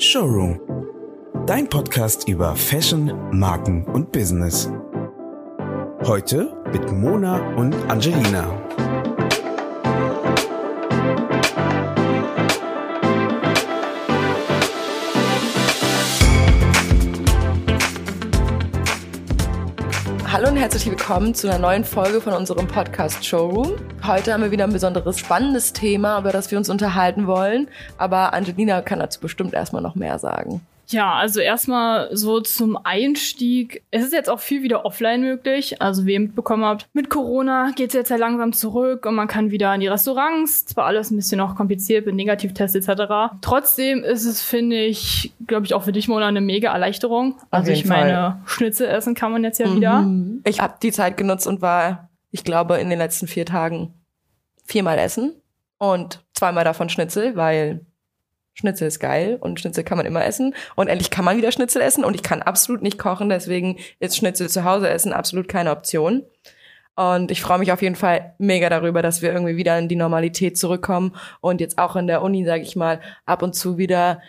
Showroom. Dein Podcast über Fashion, Marken und Business. Heute mit Mona und Angelina. Herzlich willkommen zu einer neuen Folge von unserem Podcast Showroom. Heute haben wir wieder ein besonderes spannendes Thema, über das wir uns unterhalten wollen. Aber Angelina kann dazu bestimmt erstmal noch mehr sagen. Ja, also erstmal so zum Einstieg. Es ist jetzt auch viel wieder offline möglich. Also wie ihr mitbekommen habt, mit Corona geht es jetzt ja langsam zurück und man kann wieder in die Restaurants. Zwar alles ein bisschen noch kompliziert mit Negativtests etc. Trotzdem ist es, finde ich, glaube ich, auch für dich, Mona, eine mega Erleichterung. Also ich meine, Fall. Schnitzel essen kann man jetzt ja mhm. wieder. Ich habe die Zeit genutzt und war, ich glaube, in den letzten vier Tagen viermal essen und zweimal davon Schnitzel, weil Schnitzel ist geil und Schnitzel kann man immer essen und endlich kann man wieder Schnitzel essen und ich kann absolut nicht kochen, deswegen ist Schnitzel zu Hause essen absolut keine Option. Und ich freue mich auf jeden Fall mega darüber, dass wir irgendwie wieder in die Normalität zurückkommen und jetzt auch in der Uni, sage ich mal, ab und zu wieder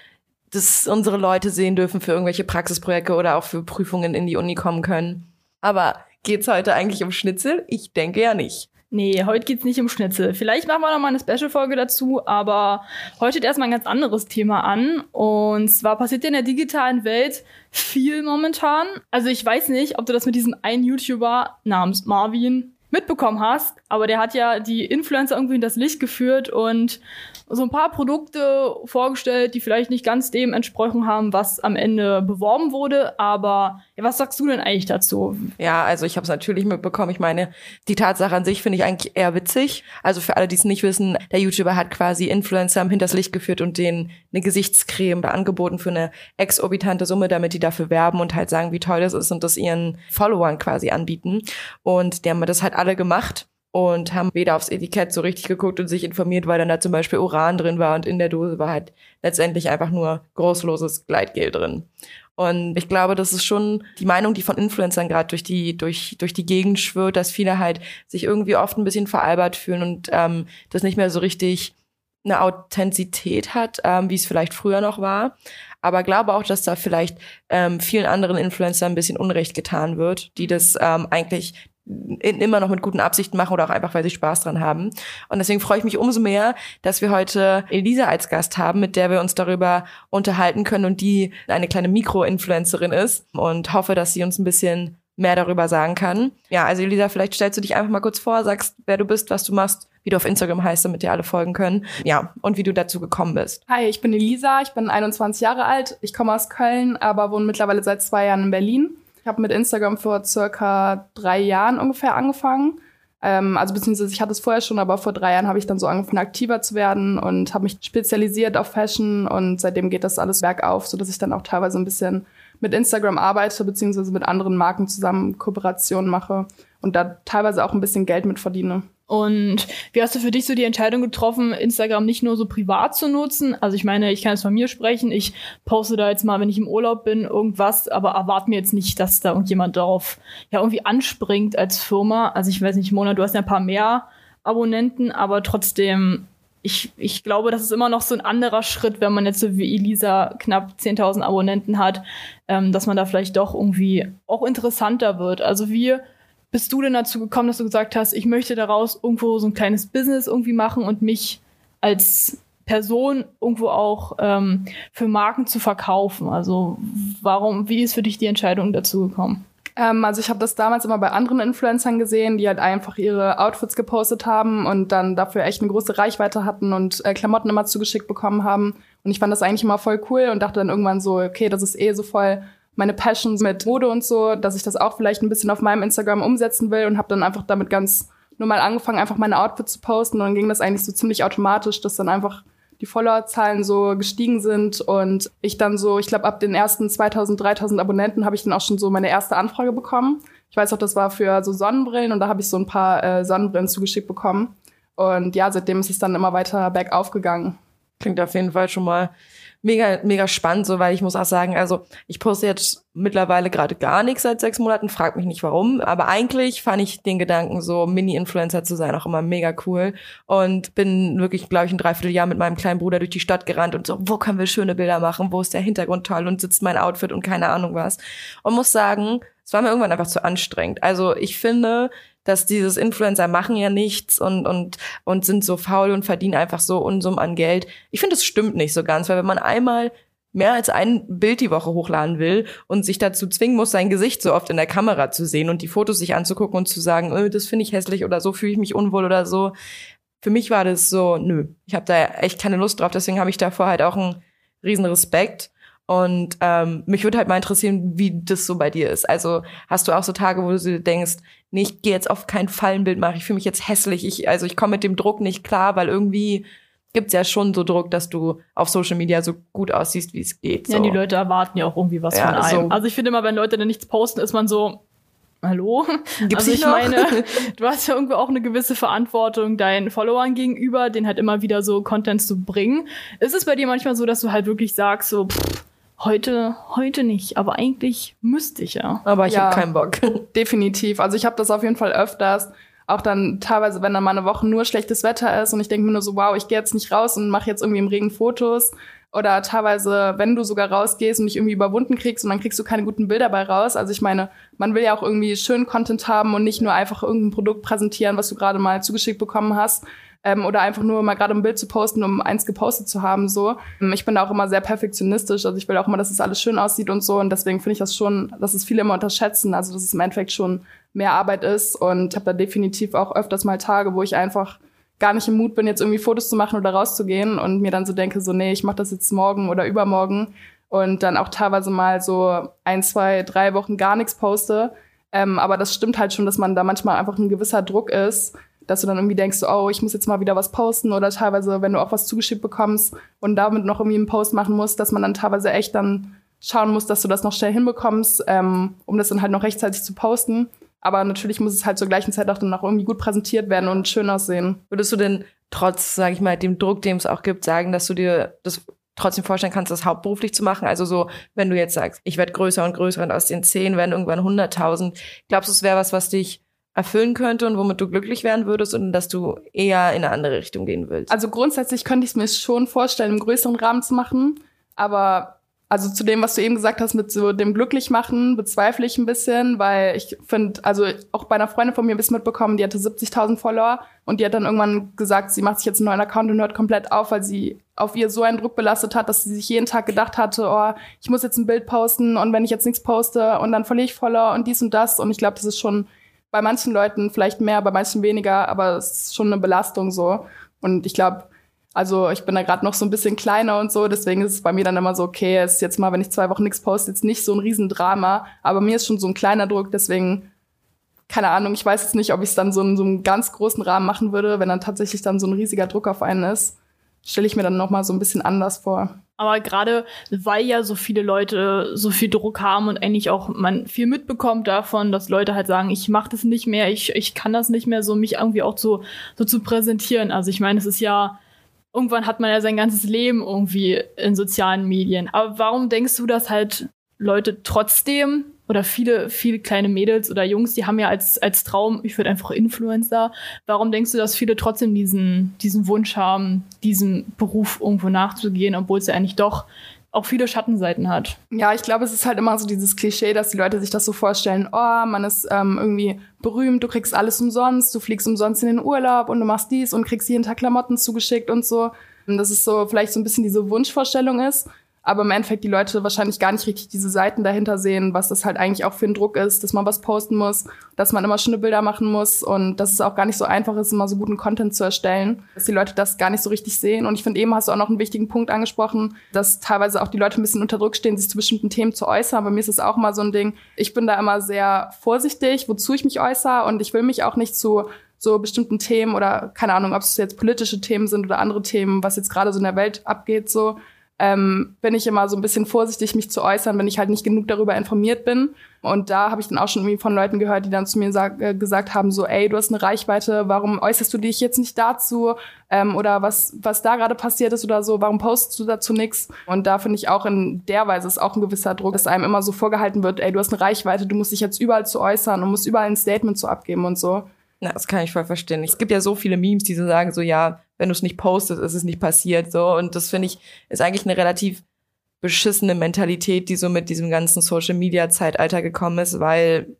dass unsere Leute sehen dürfen für irgendwelche Praxisprojekte oder auch für Prüfungen in die Uni kommen können. Aber geht's heute eigentlich um Schnitzel? Ich denke ja nicht. Nee, heute geht's nicht um Schnitzel. Vielleicht machen wir noch mal eine Special-Folge dazu, aber heute steht erstmal ein ganz anderes Thema an. Und zwar passiert in der digitalen Welt viel momentan. Also ich weiß nicht, ob du das mit diesem einen YouTuber namens Marvin mitbekommen hast, aber der hat ja die Influencer irgendwie in das Licht geführt und so ein paar Produkte vorgestellt, die vielleicht nicht ganz dem entsprochen haben, was am Ende beworben wurde. Aber ja, was sagst du denn eigentlich dazu? Ja, also ich habe es natürlich mitbekommen. Ich meine, die Tatsache an sich finde ich eigentlich eher witzig. Also für alle, die es nicht wissen, der YouTuber hat quasi Influencer hinters Licht geführt und denen eine Gesichtscreme angeboten für eine exorbitante Summe, damit die dafür werben und halt sagen, wie toll das ist und das ihren Followern quasi anbieten. Und die haben das halt alle gemacht und haben weder aufs Etikett so richtig geguckt und sich informiert, weil dann da zum Beispiel Uran drin war und in der Dose war halt letztendlich einfach nur großloses Gleitgel drin. Und ich glaube, das ist schon die Meinung, die von Influencern gerade durch die, durch, durch die Gegend schwirrt, dass viele halt sich irgendwie oft ein bisschen veralbert fühlen und ähm, das nicht mehr so richtig eine Authentizität hat, ähm, wie es vielleicht früher noch war. Aber glaube auch, dass da vielleicht ähm, vielen anderen Influencern ein bisschen Unrecht getan wird, die das ähm, eigentlich immer noch mit guten Absichten machen oder auch einfach, weil sie Spaß dran haben. Und deswegen freue ich mich umso mehr, dass wir heute Elisa als Gast haben, mit der wir uns darüber unterhalten können und die eine kleine Mikro-Influencerin ist und hoffe, dass sie uns ein bisschen mehr darüber sagen kann. Ja, also Elisa, vielleicht stellst du dich einfach mal kurz vor, sagst, wer du bist, was du machst, wie du auf Instagram heißt, damit dir alle folgen können. Ja, und wie du dazu gekommen bist. Hi, ich bin Elisa, ich bin 21 Jahre alt, ich komme aus Köln, aber wohne mittlerweile seit zwei Jahren in Berlin. Ich habe mit Instagram vor circa drei Jahren ungefähr angefangen. Ähm, also beziehungsweise ich hatte es vorher schon, aber vor drei Jahren habe ich dann so angefangen, aktiver zu werden und habe mich spezialisiert auf Fashion und seitdem geht das alles bergauf, sodass ich dann auch teilweise ein bisschen mit Instagram arbeite, beziehungsweise mit anderen Marken zusammen Kooperationen mache und da teilweise auch ein bisschen Geld mit verdiene. Und wie hast du für dich so die Entscheidung getroffen, Instagram nicht nur so privat zu nutzen? Also ich meine, ich kann jetzt von mir sprechen. Ich poste da jetzt mal, wenn ich im Urlaub bin, irgendwas, aber erwarte mir jetzt nicht, dass da irgendjemand darauf ja irgendwie anspringt als Firma. Also ich weiß nicht, Mona, du hast ja ein paar mehr Abonnenten, aber trotzdem, ich, ich glaube, das ist immer noch so ein anderer Schritt, wenn man jetzt so wie Elisa knapp 10.000 Abonnenten hat, ähm, dass man da vielleicht doch irgendwie auch interessanter wird. Also wir bist du denn dazu gekommen, dass du gesagt hast, ich möchte daraus irgendwo so ein kleines Business irgendwie machen und mich als Person irgendwo auch ähm, für Marken zu verkaufen? Also warum, wie ist für dich die Entscheidung dazu gekommen? Ähm, also ich habe das damals immer bei anderen Influencern gesehen, die halt einfach ihre Outfits gepostet haben und dann dafür echt eine große Reichweite hatten und äh, Klamotten immer zugeschickt bekommen haben. Und ich fand das eigentlich immer voll cool und dachte dann irgendwann so, okay, das ist eh so voll meine Passions mit Mode und so, dass ich das auch vielleicht ein bisschen auf meinem Instagram umsetzen will und habe dann einfach damit ganz normal angefangen, einfach meine Outfits zu posten und dann ging das eigentlich so ziemlich automatisch, dass dann einfach die Followerzahlen so gestiegen sind und ich dann so, ich glaube ab den ersten 2000, 3000 Abonnenten habe ich dann auch schon so meine erste Anfrage bekommen. Ich weiß auch, das war für so Sonnenbrillen und da habe ich so ein paar äh, Sonnenbrillen zugeschickt bekommen und ja, seitdem ist es dann immer weiter bergauf gegangen. Klingt auf jeden Fall schon mal mega, mega spannend, so, weil ich muss auch sagen, also ich poste jetzt mittlerweile gerade gar nichts seit sechs Monaten, frag mich nicht warum, aber eigentlich fand ich den Gedanken, so Mini-Influencer zu sein, auch immer mega cool und bin wirklich, glaube ich, ein Dreivierteljahr mit meinem kleinen Bruder durch die Stadt gerannt und so, wo können wir schöne Bilder machen, wo ist der Hintergrund toll und sitzt mein Outfit und keine Ahnung was. Und muss sagen, es war mir irgendwann einfach zu anstrengend. Also ich finde, dass dieses Influencer machen ja nichts und, und, und sind so faul und verdienen einfach so Unsummen an Geld. Ich finde, das stimmt nicht so ganz, weil wenn man einmal mehr als ein Bild die Woche hochladen will und sich dazu zwingen muss, sein Gesicht so oft in der Kamera zu sehen und die Fotos sich anzugucken und zu sagen, öh, das finde ich hässlich oder so fühle ich mich unwohl oder so. Für mich war das so, nö, ich habe da echt keine Lust drauf, deswegen habe ich davor halt auch einen riesen Respekt. Und ähm, mich würde halt mal interessieren, wie das so bei dir ist. Also hast du auch so Tage, wo du denkst, nee, ich gehe jetzt auf kein Fallenbild machen, ich fühle mich jetzt hässlich, ich, also ich komme mit dem Druck nicht klar, weil irgendwie gibt's ja schon so Druck, dass du auf Social Media so gut aussiehst, wie es geht. So. Ja, die Leute erwarten ja auch irgendwie was Ja, von einem. so. Also ich finde immer, wenn Leute dann nichts posten, ist man so, hallo? Gibt's also ich noch? meine, du hast ja irgendwo auch eine gewisse Verantwortung deinen Followern gegenüber, den halt immer wieder so Content zu bringen. Ist es bei dir manchmal so, dass du halt wirklich sagst, so, pff, heute, heute nicht, aber eigentlich müsste ich ja. Aber ich Ja. hab keinen Bock. Definitiv. Also ich habe das auf jeden Fall öfters. Auch dann teilweise, wenn dann mal eine Woche nur schlechtes Wetter ist und ich denke mir nur so, wow, ich gehe jetzt nicht raus und mache jetzt irgendwie im Regen Fotos. Oder teilweise, wenn du sogar rausgehst und dich irgendwie überwunden kriegst und dann kriegst du keine guten Bilder bei raus. Also ich meine, man will ja auch irgendwie schönen Content haben und nicht nur einfach irgendein Produkt präsentieren, was du gerade mal zugeschickt bekommen hast. Ähm, oder einfach nur mal gerade ein Bild zu posten, um eins gepostet zu haben. So, Ähm, ich bin da auch immer sehr perfektionistisch. Also ich will auch immer, dass es alles schön aussieht und so. Und deswegen finde ich das schon, dass es viele immer unterschätzen. Also dass es im Endeffekt schon mehr Arbeit ist. Und ich habe da definitiv auch öfters mal Tage, wo ich einfach gar nicht im Mut bin, jetzt irgendwie Fotos zu machen oder rauszugehen und mir dann so denke, so, nee, ich mache das jetzt morgen oder übermorgen und dann auch teilweise mal so ein, zwei, drei Wochen gar nichts poste. Ähm, aber das stimmt halt schon, dass man da manchmal einfach ein gewisser Druck ist, dass du dann irgendwie denkst, oh, ich muss jetzt mal wieder was posten oder teilweise, wenn du auch was zugeschickt bekommst und damit noch irgendwie einen Post machen musst, dass man dann teilweise echt dann schauen muss, dass du das noch schnell hinbekommst, ähm, um das dann halt noch rechtzeitig zu posten. Aber natürlich muss es halt zur gleichen Zeit auch dann noch irgendwie gut präsentiert werden und schön aussehen. Würdest du denn trotz, sage ich mal, dem Druck, dem es auch gibt, sagen, dass du dir das trotzdem vorstellen kannst, das hauptberuflich zu machen? Also so, wenn du jetzt sagst, ich werde größer und größer und aus den zehn werden irgendwann 100.000, glaubst du, es wäre was, was dich erfüllen könnte und womit du glücklich werden würdest und dass du eher in eine andere Richtung gehen willst? Also grundsätzlich könnte ich es mir schon vorstellen, im größeren Rahmen zu machen. Aber also zu dem, was du eben gesagt hast, mit so dem Glücklichmachen, bezweifle ich ein bisschen, weil ich finde, also auch bei einer Freundin von mir ein bisschen mitbekommen, die hatte 70.000 Follower und die hat dann irgendwann gesagt, sie macht sich jetzt einen neuen Account und hört komplett auf, weil sie auf ihr so einen Druck belastet hat, dass sie sich jeden Tag gedacht hatte, oh, ich muss jetzt ein Bild posten und wenn ich jetzt nichts poste und dann verliere ich Follower und dies und das. Und ich glaube, das ist schon bei manchen Leuten vielleicht mehr, bei manchen weniger, aber es ist schon eine Belastung so. Und ich glaube, also ich bin da gerade noch so ein bisschen kleiner und so, deswegen ist es bei mir dann immer so, okay, es ist jetzt mal, wenn ich zwei Wochen nichts poste, jetzt nicht so ein Riesendrama, aber mir ist schon so ein kleiner Druck, deswegen, keine Ahnung, ich weiß jetzt nicht, ob ich es dann so in so einem ganz großen Rahmen machen würde, wenn dann tatsächlich dann so ein riesiger Druck auf einen ist, stelle ich mir dann noch mal so ein bisschen anders vor. Aber gerade weil ja so viele Leute so viel Druck haben und eigentlich auch man viel mitbekommt davon, dass Leute halt sagen, ich mache das nicht mehr, ich, ich kann das nicht mehr so, mich irgendwie auch so, so zu präsentieren. Also ich meine, es ist ja, irgendwann hat man ja sein ganzes Leben irgendwie in sozialen Medien. Aber warum denkst du, dass halt Leute trotzdem oder viele, viele kleine Mädels oder Jungs, die haben ja als, als Traum, ich würde einfach Influencer. Warum denkst du, dass viele trotzdem diesen, diesen Wunsch haben, diesem Beruf irgendwo nachzugehen, obwohl es ja eigentlich doch auch viele Schattenseiten hat? Ja, ich glaube, es ist halt immer so dieses Klischee, dass die Leute sich das so vorstellen, oh, man ist ähm, irgendwie berühmt, du kriegst alles umsonst, du fliegst umsonst in den Urlaub und du machst dies und kriegst jeden Tag Klamotten zugeschickt und so. Und das ist so vielleicht so ein bisschen diese Wunschvorstellung ist. Aber im Endeffekt die Leute wahrscheinlich gar nicht richtig diese Seiten dahinter sehen, was das halt eigentlich auch für ein Druck ist, dass man was posten muss, dass man immer schöne Bilder machen muss und dass es auch gar nicht so einfach ist, immer so guten Content zu erstellen, dass die Leute das gar nicht so richtig sehen. Und ich finde, eben hast du auch noch einen wichtigen Punkt angesprochen, dass teilweise auch die Leute ein bisschen unter Druck stehen, sich zu bestimmten Themen zu äußern. Bei mir ist es auch mal so ein Ding, ich bin da immer sehr vorsichtig, wozu ich mich äußere und ich will mich auch nicht zu so bestimmten Themen oder keine Ahnung, ob es jetzt politische Themen sind oder andere Themen, was jetzt gerade so in der Welt abgeht, so ähm, bin ich immer so ein bisschen vorsichtig, mich zu äußern, wenn ich halt nicht genug darüber informiert bin. Und da habe ich dann auch schon irgendwie von Leuten gehört, die dann zu mir sag, äh, gesagt haben, so, ey, du hast eine Reichweite, warum äußerst du dich jetzt nicht dazu? Ähm, oder was, was da gerade passiert ist oder so, warum postest du dazu nichts? Und da finde ich auch in der Weise ist auch ein gewisser Druck, dass einem immer so vorgehalten wird, ey, du hast eine Reichweite, du musst dich jetzt überall zu äußern und musst überall ein Statement zu abgeben und so. Na, das kann ich voll verstehen. Es gibt ja so viele Memes, die so sagen, so ja, wenn du es nicht postest, ist es nicht passiert. So. Und das finde ich, ist eigentlich eine relativ beschissene Mentalität, die so mit diesem ganzen Social Media Zeitalter gekommen ist, weil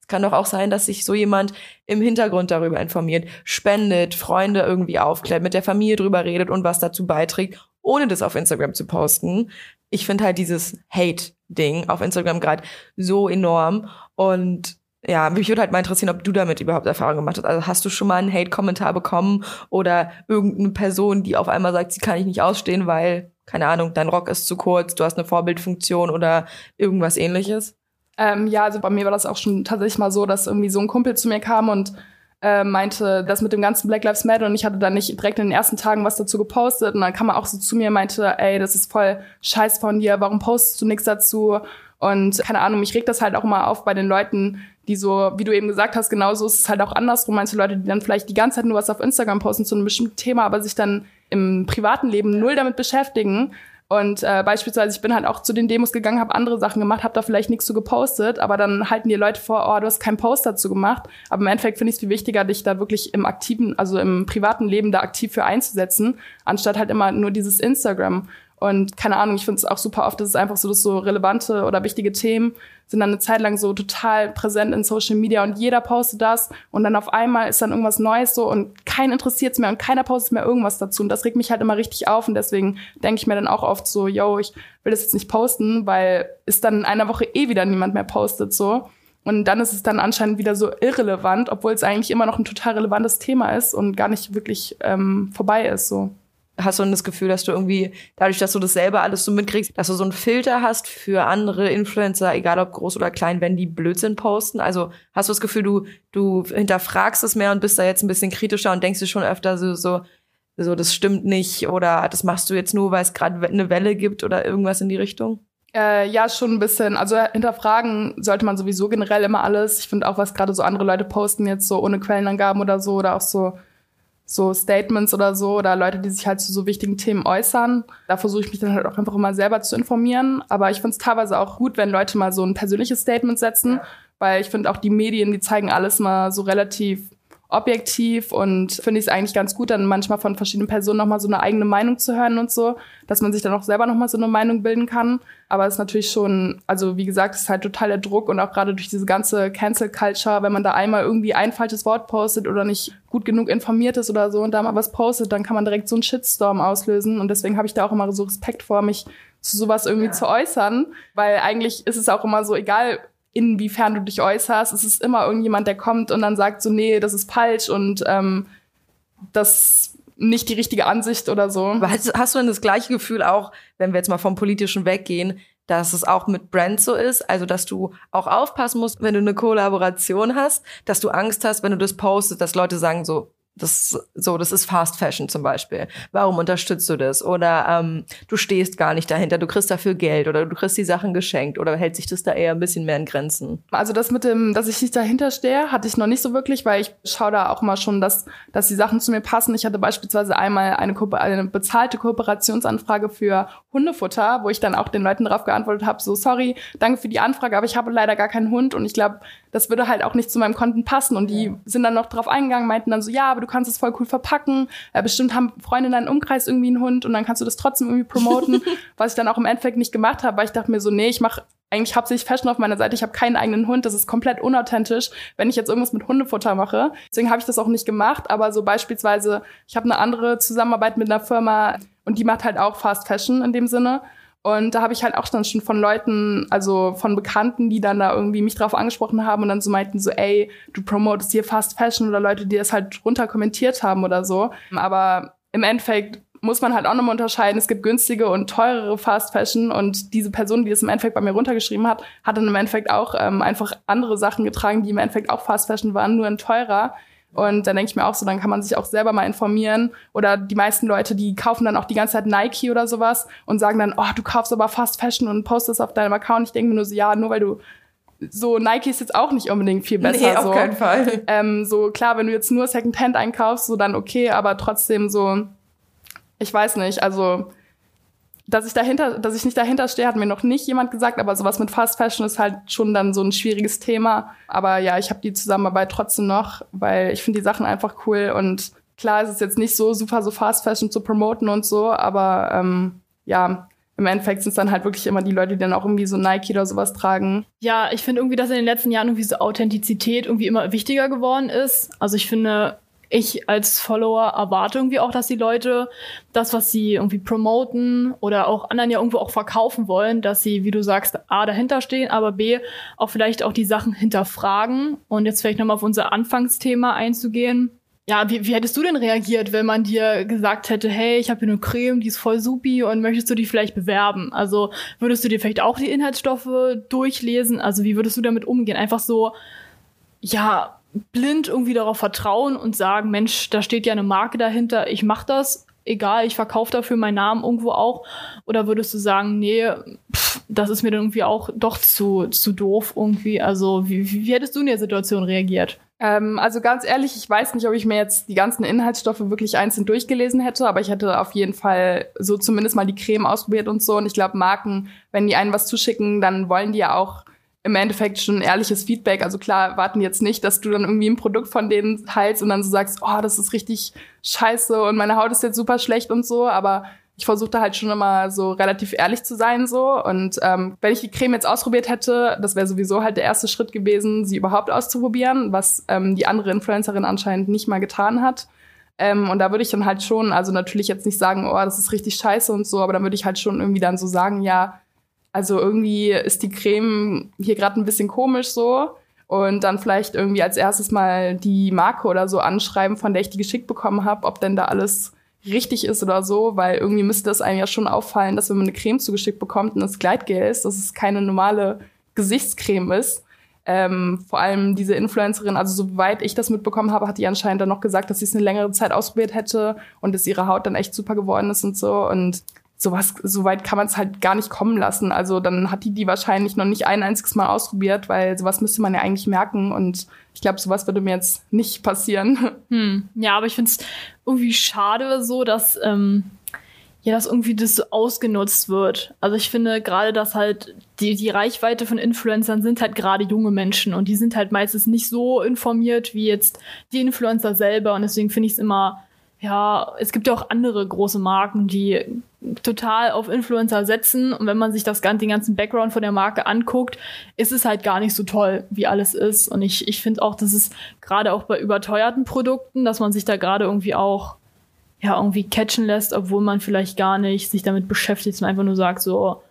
es kann doch auch sein, dass sich so jemand im Hintergrund darüber informiert, spendet, Freunde irgendwie aufklärt, mit der Familie drüber redet und was dazu beiträgt, ohne das auf Instagram zu posten. Ich finde halt dieses Hate-Ding auf Instagram gerade so enorm und ja, mich würde halt mal interessieren, ob du damit überhaupt Erfahrung gemacht hast. Also hast du schon mal einen Hate-Kommentar bekommen oder irgendeine Person, die auf einmal sagt, sie kann ich nicht ausstehen, weil, keine Ahnung, dein Rock ist zu kurz, du hast eine Vorbildfunktion oder irgendwas ähnliches? Ähm, ja, also bei mir war das auch schon tatsächlich mal so, dass irgendwie so ein Kumpel zu mir kam und äh, meinte, das mit dem ganzen Black Lives Matter und ich hatte dann nicht direkt in den ersten Tagen was dazu gepostet und dann kam er auch so zu mir und meinte, ey, das ist voll scheiß von dir, warum postest du nichts dazu? Und keine Ahnung, mich regt das halt auch immer auf bei den Leuten, die so, wie du eben gesagt hast, genauso ist es halt auch andersrum. Manche Leute, die dann vielleicht die ganze Zeit nur was auf Instagram posten zu einem bestimmten Thema, aber sich dann im privaten Leben null damit beschäftigen. Und äh, beispielsweise, ich bin halt auch zu den Demos gegangen, habe andere Sachen gemacht, habe da vielleicht nichts zu gepostet, aber dann halten die Leute vor, oh, du hast keinen Post dazu gemacht. Aber im Endeffekt finde ich es viel wichtiger, dich da wirklich im aktiven, also im privaten Leben da aktiv für einzusetzen, anstatt halt immer nur dieses Instagram. Und keine Ahnung, ich finde es auch super oft, dass es einfach so, dass so relevante oder wichtige Themen sind dann eine Zeit lang so total präsent in Social Media und jeder postet das und dann auf einmal ist dann irgendwas Neues so und kein interessiert es mehr und keiner postet mehr irgendwas dazu und das regt mich halt immer richtig auf und deswegen denke ich mir dann auch oft so, yo, ich will das jetzt nicht posten, weil es dann in einer Woche eh wieder niemand mehr postet so. Und dann ist es dann anscheinend wieder so irrelevant, obwohl es eigentlich immer noch ein total relevantes Thema ist und gar nicht wirklich ähm, vorbei ist so hast du das Gefühl, dass du irgendwie, dadurch, dass du das selber alles so mitkriegst, dass du so einen Filter hast für andere Influencer, egal ob groß oder klein, wenn die Blödsinn posten? Also hast du das Gefühl, du, du hinterfragst es mehr und bist da jetzt ein bisschen kritischer und denkst dir schon öfter so, so, so, das stimmt nicht oder das machst du jetzt nur, weil es gerade eine Welle gibt oder irgendwas in die Richtung? Äh, ja, schon ein bisschen. Also hinterfragen sollte man sowieso generell immer alles. Ich finde auch, was gerade so andere Leute posten, jetzt so ohne Quellenangaben oder so oder auch so so Statements oder so oder Leute, die sich halt zu so wichtigen Themen äußern. Da versuche ich mich dann halt auch einfach immer selber zu informieren. Aber ich finde es teilweise auch gut, wenn Leute mal so ein persönliches Statement setzen, weil ich finde auch die Medien, die zeigen alles mal so relativ objektiv und finde ich es eigentlich ganz gut, dann manchmal von verschiedenen Personen nochmal so eine eigene Meinung zu hören und so, dass man sich dann auch selber nochmal so eine Meinung bilden kann. Aber es ist natürlich schon, also wie gesagt, es ist halt total der Druck und auch gerade durch diese ganze Cancel Culture, wenn man da einmal irgendwie ein falsches Wort postet oder nicht gut genug informiert ist oder so und da mal was postet, dann kann man direkt so einen Shitstorm auslösen und deswegen habe ich da auch immer so Respekt vor, mich zu sowas irgendwie ja. zu äußern, weil eigentlich ist es auch immer so, egal inwiefern du dich äußerst. Es ist immer irgendjemand, der kommt und dann sagt so, nee, das ist falsch und ähm, das nicht die richtige Ansicht oder so. Hast, hast du denn das gleiche Gefühl auch, wenn wir jetzt mal vom Politischen weggehen, dass es auch mit Brands so ist, also dass du auch aufpassen musst, wenn du eine Kollaboration hast, dass du Angst hast, wenn du das postest, dass Leute sagen so, das so, das ist Fast Fashion zum Beispiel. Warum unterstützt du das? Oder ähm, du stehst gar nicht dahinter, du kriegst dafür Geld oder du kriegst die Sachen geschenkt oder hält sich das da eher ein bisschen mehr in Grenzen? Also das mit dem, dass ich nicht dahinter stehe, hatte ich noch nicht so wirklich, weil ich schaue da auch mal schon, dass, dass die Sachen zu mir passen. Ich hatte beispielsweise einmal eine, Ko eine bezahlte Kooperationsanfrage für Hundefutter, wo ich dann auch den Leuten darauf geantwortet habe, so sorry, danke für die Anfrage, aber ich habe leider gar keinen Hund und ich glaube, das würde halt auch nicht zu meinem Konten passen. Und die ja. sind dann noch drauf eingegangen, meinten dann so, ja, aber du kannst es voll cool verpacken. Äh, bestimmt haben Freunde in deinem Umkreis irgendwie einen Hund und dann kannst du das trotzdem irgendwie promoten. was ich dann auch im Endeffekt nicht gemacht habe, weil ich dachte mir so, nee, ich mache eigentlich hauptsächlich Fashion auf meiner Seite. Ich habe keinen eigenen Hund. Das ist komplett unauthentisch, wenn ich jetzt irgendwas mit Hundefutter mache. Deswegen habe ich das auch nicht gemacht. Aber so beispielsweise, ich habe eine andere Zusammenarbeit mit einer Firma und die macht halt auch Fast Fashion in dem Sinne. Und da habe ich halt auch dann schon von Leuten, also von Bekannten, die dann da irgendwie mich drauf angesprochen haben und dann so meinten so, ey, du promotest hier Fast Fashion oder Leute, die das halt runter kommentiert haben oder so. Aber im Endeffekt muss man halt auch nochmal unterscheiden. Es gibt günstige und teurere Fast Fashion und diese Person, die das im Endeffekt bei mir runtergeschrieben hat, hat dann im Endeffekt auch ähm, einfach andere Sachen getragen, die im Endeffekt auch Fast Fashion waren, nur in teurer. Und dann denke ich mir auch so, dann kann man sich auch selber mal informieren. Oder die meisten Leute, die kaufen dann auch die ganze Zeit Nike oder sowas und sagen dann, oh, du kaufst aber Fast Fashion und postest auf deinem Account. Ich denke mir nur so, ja, nur weil du so Nike ist jetzt auch nicht unbedingt viel besser. Nee, auf so. keinen Fall. Ähm, so klar, wenn du jetzt nur Secondhand einkaufst, so dann okay, aber trotzdem so, ich weiß nicht, also dass ich dahinter, dass ich nicht dahinter stehe, hat mir noch nicht jemand gesagt, aber sowas mit Fast Fashion ist halt schon dann so ein schwieriges Thema. Aber ja, ich habe die Zusammenarbeit trotzdem noch, weil ich finde die Sachen einfach cool und klar ist es jetzt nicht so super, so Fast Fashion zu promoten und so, aber ähm, ja, im Endeffekt sind es dann halt wirklich immer die Leute, die dann auch irgendwie so Nike oder sowas tragen. Ja, ich finde irgendwie, dass in den letzten Jahren irgendwie so Authentizität irgendwie immer wichtiger geworden ist. Also ich finde, ich als Follower erwarte irgendwie auch, dass die Leute das, was sie irgendwie promoten oder auch anderen ja irgendwo auch verkaufen wollen, dass sie, wie du sagst, A, dahinter stehen, aber B, auch vielleicht auch die Sachen hinterfragen. Und jetzt vielleicht nochmal auf unser Anfangsthema einzugehen. Ja, wie, wie hättest du denn reagiert, wenn man dir gesagt hätte, hey, ich habe hier eine Creme, die ist voll supi und möchtest du die vielleicht bewerben? Also würdest du dir vielleicht auch die Inhaltsstoffe durchlesen? Also wie würdest du damit umgehen? Einfach so, ja, blind irgendwie darauf vertrauen und sagen, Mensch, da steht ja eine Marke dahinter, ich mach das, egal, ich verkaufe dafür meinen Namen irgendwo auch? Oder würdest du sagen, nee, pff, das ist mir dann irgendwie auch doch zu, zu doof irgendwie? Also wie, wie, wie hättest du in der Situation reagiert? Ähm, also ganz ehrlich, ich weiß nicht, ob ich mir jetzt die ganzen Inhaltsstoffe wirklich einzeln durchgelesen hätte, aber ich hätte auf jeden Fall so zumindest mal die Creme ausprobiert und so. Und ich glaube, Marken, wenn die einen was zuschicken, dann wollen die ja auch im Endeffekt schon ein ehrliches Feedback. Also klar, warten jetzt nicht, dass du dann irgendwie ein Produkt von denen heilst und dann so sagst, oh, das ist richtig scheiße und meine Haut ist jetzt super schlecht und so, aber ich versuchte halt schon immer so relativ ehrlich zu sein so und ähm, wenn ich die Creme jetzt ausprobiert hätte, das wäre sowieso halt der erste Schritt gewesen, sie überhaupt auszuprobieren, was ähm, die andere Influencerin anscheinend nicht mal getan hat. Ähm, und da würde ich dann halt schon, also natürlich jetzt nicht sagen, oh, das ist richtig scheiße und so, aber dann würde ich halt schon irgendwie dann so sagen, ja, also irgendwie ist die Creme hier gerade ein bisschen komisch so. Und dann vielleicht irgendwie als erstes mal die Marke oder so anschreiben, von der ich die geschickt bekommen habe, ob denn da alles richtig ist oder so, weil irgendwie müsste das einem ja schon auffallen, dass wenn man eine Creme zugeschickt bekommt und das Gleitgel ist, dass es keine normale Gesichtscreme ist. Ähm, vor allem diese Influencerin, also soweit ich das mitbekommen habe, hat die anscheinend dann noch gesagt, dass sie es eine längere Zeit ausprobiert hätte und dass ihre Haut dann echt super geworden ist und so. Und sowas, so weit kann man es halt gar nicht kommen lassen. Also dann hat die die wahrscheinlich noch nicht ein einziges Mal ausprobiert, weil sowas müsste man ja eigentlich merken und ich glaube, sowas würde mir jetzt nicht passieren. Hm. Ja, aber ich finde es irgendwie schade so, dass ähm, ja, dass irgendwie das so ausgenutzt wird. Also ich finde gerade, dass halt die, die Reichweite von Influencern sind halt gerade junge Menschen und die sind halt meistens nicht so informiert wie jetzt die Influencer selber und deswegen finde ich es immer ja, es gibt ja auch andere große Marken, die total auf Influencer setzen. Und wenn man sich das, den ganzen Background von der Marke anguckt, ist es halt gar nicht so toll, wie alles ist. Und ich, ich finde auch, dass es gerade auch bei überteuerten Produkten, dass man sich da gerade irgendwie auch ja irgendwie catchen lässt, obwohl man vielleicht gar nicht sich damit beschäftigt, man einfach nur sagt so,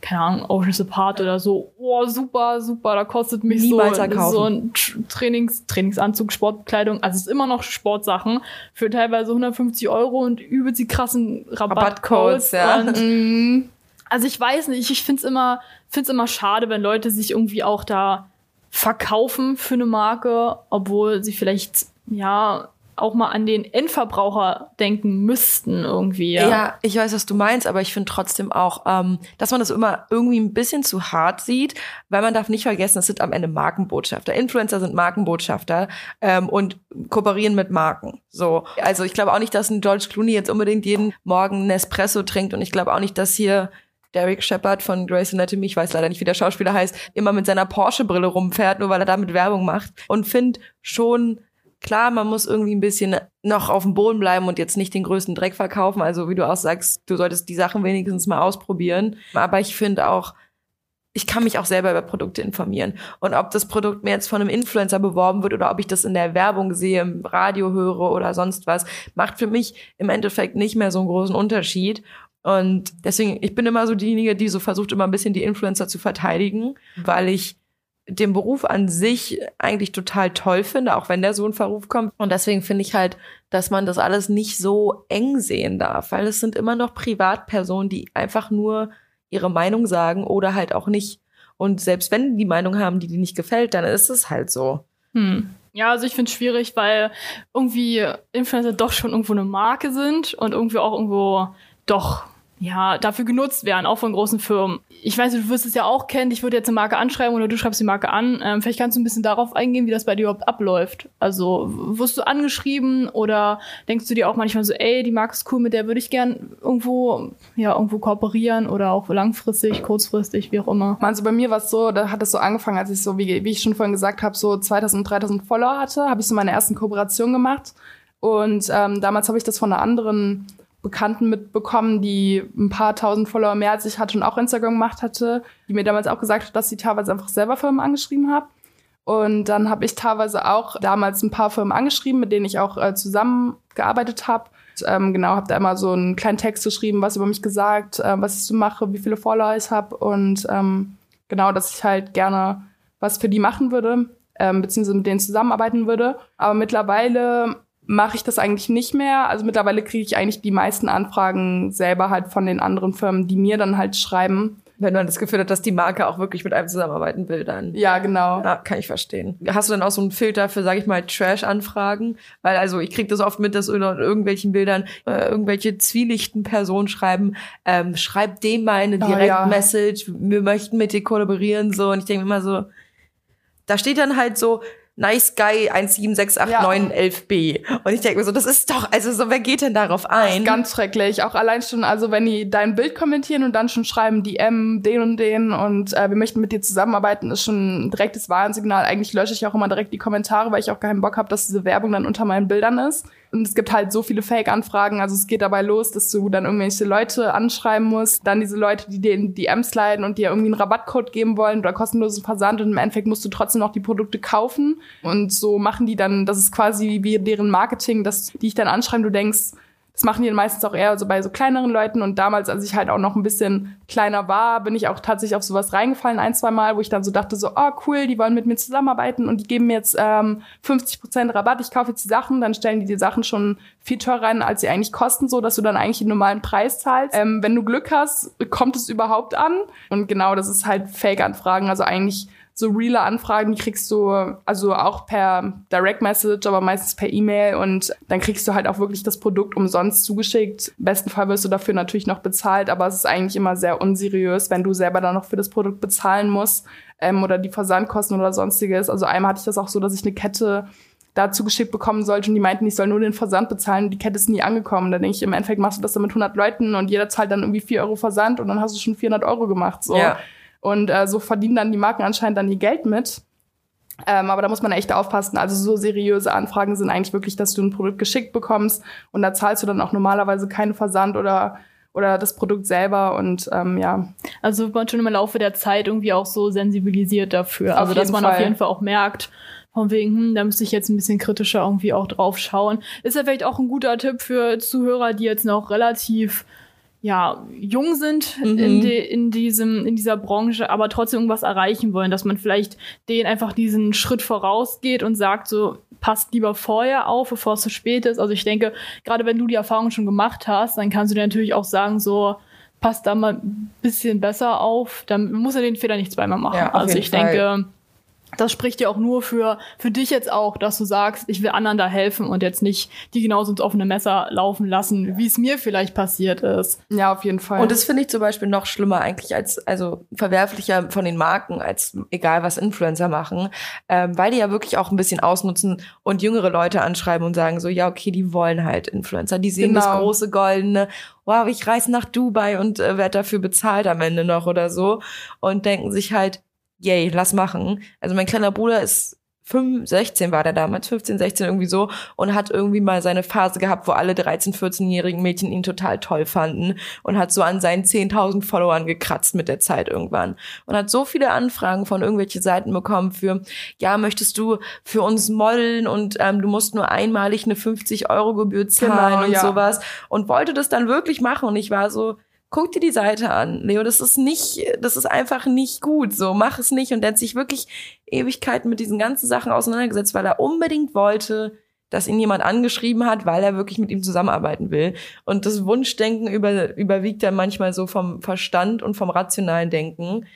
keine Ahnung, Ocean's Apart oder so, oh, super, super, da kostet mich Niemals so, erkaufen. so ein Trainings, Trainingsanzug, Sportkleidung, also es ist immer noch Sportsachen für teilweise 150 Euro und übelst die krassen Rabattcodes. Rabattcodes, ja. Und, also ich weiß nicht, ich find's immer, find's immer schade, wenn Leute sich irgendwie auch da verkaufen für eine Marke, obwohl sie vielleicht, ja, auch mal an den Endverbraucher denken müssten irgendwie. Ja. Ja, ich weiß, was du meinst, aber ich finde trotzdem auch, ähm, dass man das immer irgendwie ein bisschen zu hart sieht, weil man darf nicht vergessen, es sind am Ende Markenbotschafter. Influencer sind Markenbotschafter ähm, und kooperieren mit Marken. So, also ich glaube auch nicht, dass ein George Clooney jetzt unbedingt jeden Morgen Nespresso trinkt und ich glaube auch nicht, dass hier Derek Shepard von Grey's Anatomy, ich weiß leider nicht, wie der Schauspieler heißt, immer mit seiner Porsche-Brille rumfährt, nur weil er damit Werbung macht. Und finde schon, klar, man muss irgendwie ein bisschen noch auf dem Boden bleiben und jetzt nicht den größten Dreck verkaufen. Also wie du auch sagst, du solltest die Sachen wenigstens mal ausprobieren. Aber ich finde auch, ich kann mich auch selber über Produkte informieren. Und ob das Produkt mir jetzt von einem Influencer beworben wird oder ob ich das in der Werbung sehe, im Radio höre oder sonst was, macht für mich im Endeffekt nicht mehr so einen großen Unterschied. Und deswegen, ich bin immer so diejenige, die so versucht, immer ein bisschen die Influencer zu verteidigen, weil ich den Beruf an sich eigentlich total toll finde, auch wenn der so in Verruf kommt. Und deswegen finde ich halt, dass man das alles nicht so eng sehen darf, weil es sind immer noch Privatpersonen, die einfach nur ihre Meinung sagen oder halt auch nicht. Und selbst wenn die die Meinung haben, die dir nicht gefällt, dann ist es halt so. Hm. Ja, also ich finde es schwierig, weil irgendwie Influencer doch schon irgendwo eine Marke sind und irgendwie auch irgendwo doch ja, dafür genutzt werden, auch von großen Firmen. Ich weiß, du wirst es ja auch kennen, ich würde jetzt eine Marke anschreiben oder du schreibst die Marke an. Ähm, vielleicht kannst du ein bisschen darauf eingehen, wie das bei dir überhaupt abläuft. Also, wirst du angeschrieben oder denkst du dir auch manchmal so, ey, die Marke ist cool, mit der würde ich gern irgendwo, ja, irgendwo kooperieren oder auch langfristig, kurzfristig, wie auch immer. Also bei mir war es so, da hat es so angefangen, als ich so, wie, wie ich schon vorhin gesagt habe, so 2000, 3000 Follower hatte, habe ich so meine ersten Kooperationen gemacht. Und ähm, damals habe ich das von einer anderen Bekannten mitbekommen, die ein paar tausend Follower mehr als ich hatte und auch Instagram gemacht hatte, die mir damals auch gesagt hat, dass sie teilweise einfach selber Firmen angeschrieben hat. Und dann habe ich teilweise auch damals ein paar Firmen angeschrieben, mit denen ich auch äh, zusammengearbeitet habe. Ähm, genau, habe da immer so einen kleinen Text geschrieben, was über mich gesagt, äh, was ich so mache, wie viele Follower ich habe und ähm, genau, dass ich halt gerne was für die machen würde, ähm, beziehungsweise mit denen zusammenarbeiten würde. Aber mittlerweile mache ich das eigentlich nicht mehr. Also mittlerweile kriege ich eigentlich die meisten Anfragen selber halt von den anderen Firmen, die mir dann halt schreiben. Wenn man das Gefühl hat, dass die Marke auch wirklich mit einem zusammenarbeiten will, dann. Ja, genau. Ja, kann ich verstehen. Hast du dann auch so einen Filter für, sage ich mal, Trash-Anfragen? Weil also ich kriege das oft mit, dass in irgendwelchen Bildern äh, irgendwelche zwielichten Personen schreiben, ähm, schreib dem mal eine Direct-Message, oh, ja. wir möchten mit dir kollaborieren, so. Und ich denke immer so, da steht dann halt so, Nice Guy 1768911b. Ja. Und ich denke mir so, das ist doch, also so, wer geht denn darauf ein? Ganz schrecklich. Auch allein schon, also wenn die dein Bild kommentieren und dann schon schreiben, DM, den und den und äh, wir möchten mit dir zusammenarbeiten, ist schon ein direktes Warnsignal. Eigentlich lösche ich auch immer direkt die Kommentare, weil ich auch keinen Bock habe, dass diese Werbung dann unter meinen Bildern ist. Und es gibt halt so viele Fake-Anfragen. Also es geht dabei los, dass du dann irgendwelche Leute anschreiben musst. Dann diese Leute, die dir in die DMs leiten und dir irgendwie einen Rabattcode geben wollen oder kostenlosen Versand. Und im Endeffekt musst du trotzdem noch die Produkte kaufen. Und so machen die dann, das ist quasi wie deren Marketing, dass die ich dann anschreiben. Du denkst, das machen die meistens auch eher so bei so kleineren Leuten. Und damals, als ich halt auch noch ein bisschen kleiner war, bin ich auch tatsächlich auf sowas reingefallen, ein, zwei Mal, wo ich dann so dachte, so, oh cool, die wollen mit mir zusammenarbeiten und die geben mir jetzt ähm, 50% Rabatt, ich kaufe jetzt die Sachen, dann stellen die die Sachen schon viel teurer rein, als sie eigentlich kosten, so dass du dann eigentlich den normalen Preis zahlst. Ähm, wenn du Glück hast, kommt es überhaupt an. Und genau, das ist halt Fake-Anfragen. Also eigentlich so reale Anfragen, die kriegst du also auch per Direct Message, aber meistens per E-Mail und dann kriegst du halt auch wirklich das Produkt umsonst zugeschickt. Im besten Fall wirst du dafür natürlich noch bezahlt, aber es ist eigentlich immer sehr unseriös, wenn du selber dann noch für das Produkt bezahlen musst ähm, oder die Versandkosten oder sonstiges. Also einmal hatte ich das auch so, dass ich eine Kette dazu geschickt bekommen sollte und die meinten, ich soll nur den Versand bezahlen und die Kette ist nie angekommen. Da denke ich, im Endeffekt machst du das dann mit 100 Leuten und jeder zahlt dann irgendwie 4 Euro Versand und dann hast du schon 400 Euro gemacht. So. Ja. Und äh, so verdienen dann die Marken anscheinend dann ihr Geld mit. Ähm, aber da muss man echt aufpassen. Also so seriöse Anfragen sind eigentlich wirklich, dass du ein Produkt geschickt bekommst und da zahlst du dann auch normalerweise keinen Versand oder oder das Produkt selber und ähm, ja. Also wird man schon im Laufe der Zeit irgendwie auch so sensibilisiert dafür. Auf also dass man Fall. auf jeden Fall auch merkt, von wegen, hm, da müsste ich jetzt ein bisschen kritischer irgendwie auch drauf schauen. Ist ja vielleicht auch ein guter Tipp für Zuhörer, die jetzt noch relativ ja, jung sind mhm. in, de, in, diesem, in dieser Branche, aber trotzdem irgendwas erreichen wollen, dass man vielleicht denen einfach diesen Schritt vorausgeht und sagt, so, passt lieber vorher auf, bevor es zu spät ist. Also ich denke, gerade wenn du die Erfahrung schon gemacht hast, dann kannst du dir natürlich auch sagen, so, passt da mal ein bisschen besser auf, dann muss er den Fehler nicht zweimal machen. Ja, also ich Fall. denke, das spricht ja auch nur für, für dich jetzt auch, dass du sagst, ich will anderen da helfen und jetzt nicht die genauso ins offene Messer laufen lassen, wie es mir vielleicht passiert ist. Ja, auf jeden Fall. Und das finde ich zum Beispiel noch schlimmer eigentlich als, also verwerflicher von den Marken, als egal was Influencer machen, ähm, weil die ja wirklich auch ein bisschen ausnutzen und jüngere Leute anschreiben und sagen so, ja, okay, die wollen halt Influencer, die sehen genau. das große Goldene, wow, ich reise nach Dubai und äh, werde dafür bezahlt am Ende noch oder so und denken sich halt, yay, lass machen. Also mein kleiner Bruder ist 5, 16 war der damals, 15, 16 irgendwie so und hat irgendwie mal seine Phase gehabt, wo alle 13, 14-jährigen Mädchen ihn total toll fanden und hat so an seinen 10.000 Followern gekratzt mit der Zeit irgendwann und hat so viele Anfragen von irgendwelchen Seiten bekommen für, ja, möchtest du für uns modeln und ähm, du musst nur einmalig eine 50 Euro Gebühr zahlen genau, und ja. sowas und wollte das dann wirklich machen und ich war so, guck dir die Seite an, Leo, das ist nicht, das ist einfach nicht gut, so, mach es nicht. Und er hat sich wirklich Ewigkeiten mit diesen ganzen Sachen auseinandergesetzt, weil er unbedingt wollte, dass ihn jemand angeschrieben hat, weil er wirklich mit ihm zusammenarbeiten will. Und das Wunschdenken über, überwiegt dann manchmal so vom Verstand und vom rationalen Denken.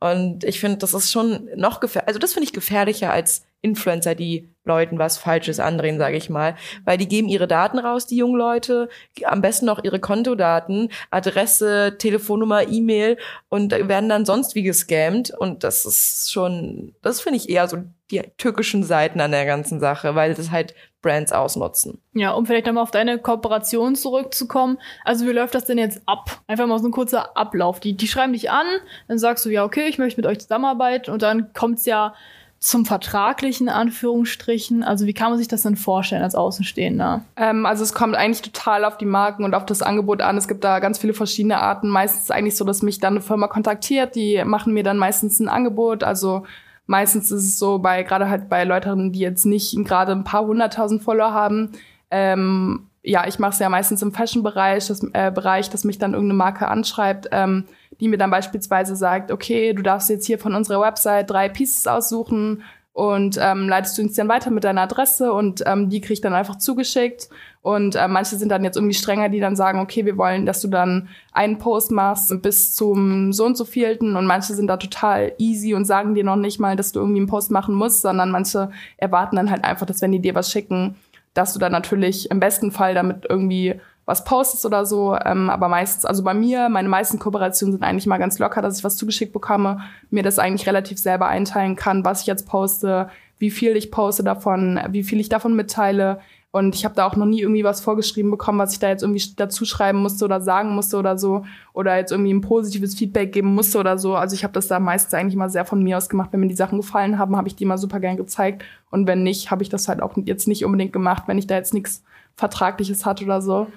Und ich finde, das ist schon noch gefährlich, also das finde ich gefährlicher als Influencer, die Leuten was Falsches andrehen, sage ich mal. Weil die geben ihre Daten raus, die jungen Leute, am besten noch ihre Kontodaten, Adresse, Telefonnummer, E-Mail und werden dann sonst wie gescammt. Und das ist schon, das finde ich eher so die tückischen Seiten an der ganzen Sache, weil das halt Brands ausnutzen. Ja, um vielleicht nochmal auf deine Kooperation zurückzukommen. Also wie läuft das denn jetzt ab? Einfach mal so ein kurzer Ablauf. Die, die schreiben dich an, dann sagst du, ja, okay, ich möchte mit euch zusammenarbeiten und dann kommt's ja zum vertraglichen Anführungsstrichen? Also wie kann man sich das denn vorstellen als Außenstehender? Ähm, also es kommt eigentlich total auf die Marken und auf das Angebot an. Es gibt da ganz viele verschiedene Arten. Meistens ist es eigentlich so, dass mich dann eine Firma kontaktiert, die machen mir dann meistens ein Angebot. Also meistens ist es so bei gerade halt bei Leuten, die jetzt nicht gerade ein paar hunderttausend Follower haben. Ähm, ja, ich mache es ja meistens im Fashion-Bereich, das äh, Bereich, dass mich dann irgendeine Marke anschreibt. Ähm, die mir dann beispielsweise sagt, okay, du darfst jetzt hier von unserer Website drei Pieces aussuchen und ähm, leitest du uns dann weiter mit deiner Adresse und ähm, die krieg ich dann einfach zugeschickt. Und äh, manche sind dann jetzt irgendwie strenger, die dann sagen, okay, wir wollen, dass du dann einen Post machst bis zum so und so vielten und manche sind da total easy und sagen dir noch nicht mal, dass du irgendwie einen Post machen musst, sondern manche erwarten dann halt einfach, dass wenn die dir was schicken, dass du dann natürlich im besten Fall damit irgendwie was postest oder so. Ähm, aber meistens, also bei mir, meine meisten Kooperationen sind eigentlich mal ganz locker, dass ich was zugeschickt bekomme, mir das eigentlich relativ selber einteilen kann, was ich jetzt poste, wie viel ich poste davon, wie viel ich davon mitteile. Und ich habe da auch noch nie irgendwie was vorgeschrieben bekommen, was ich da jetzt irgendwie dazu schreiben musste oder sagen musste oder so. Oder jetzt irgendwie ein positives Feedback geben musste oder so. Also ich habe das da meistens eigentlich mal sehr von mir aus gemacht. Wenn mir die Sachen gefallen haben, habe ich die mal super gern gezeigt. Und wenn nicht, habe ich das halt auch jetzt nicht unbedingt gemacht, wenn ich da jetzt nichts Vertragliches hatte oder so.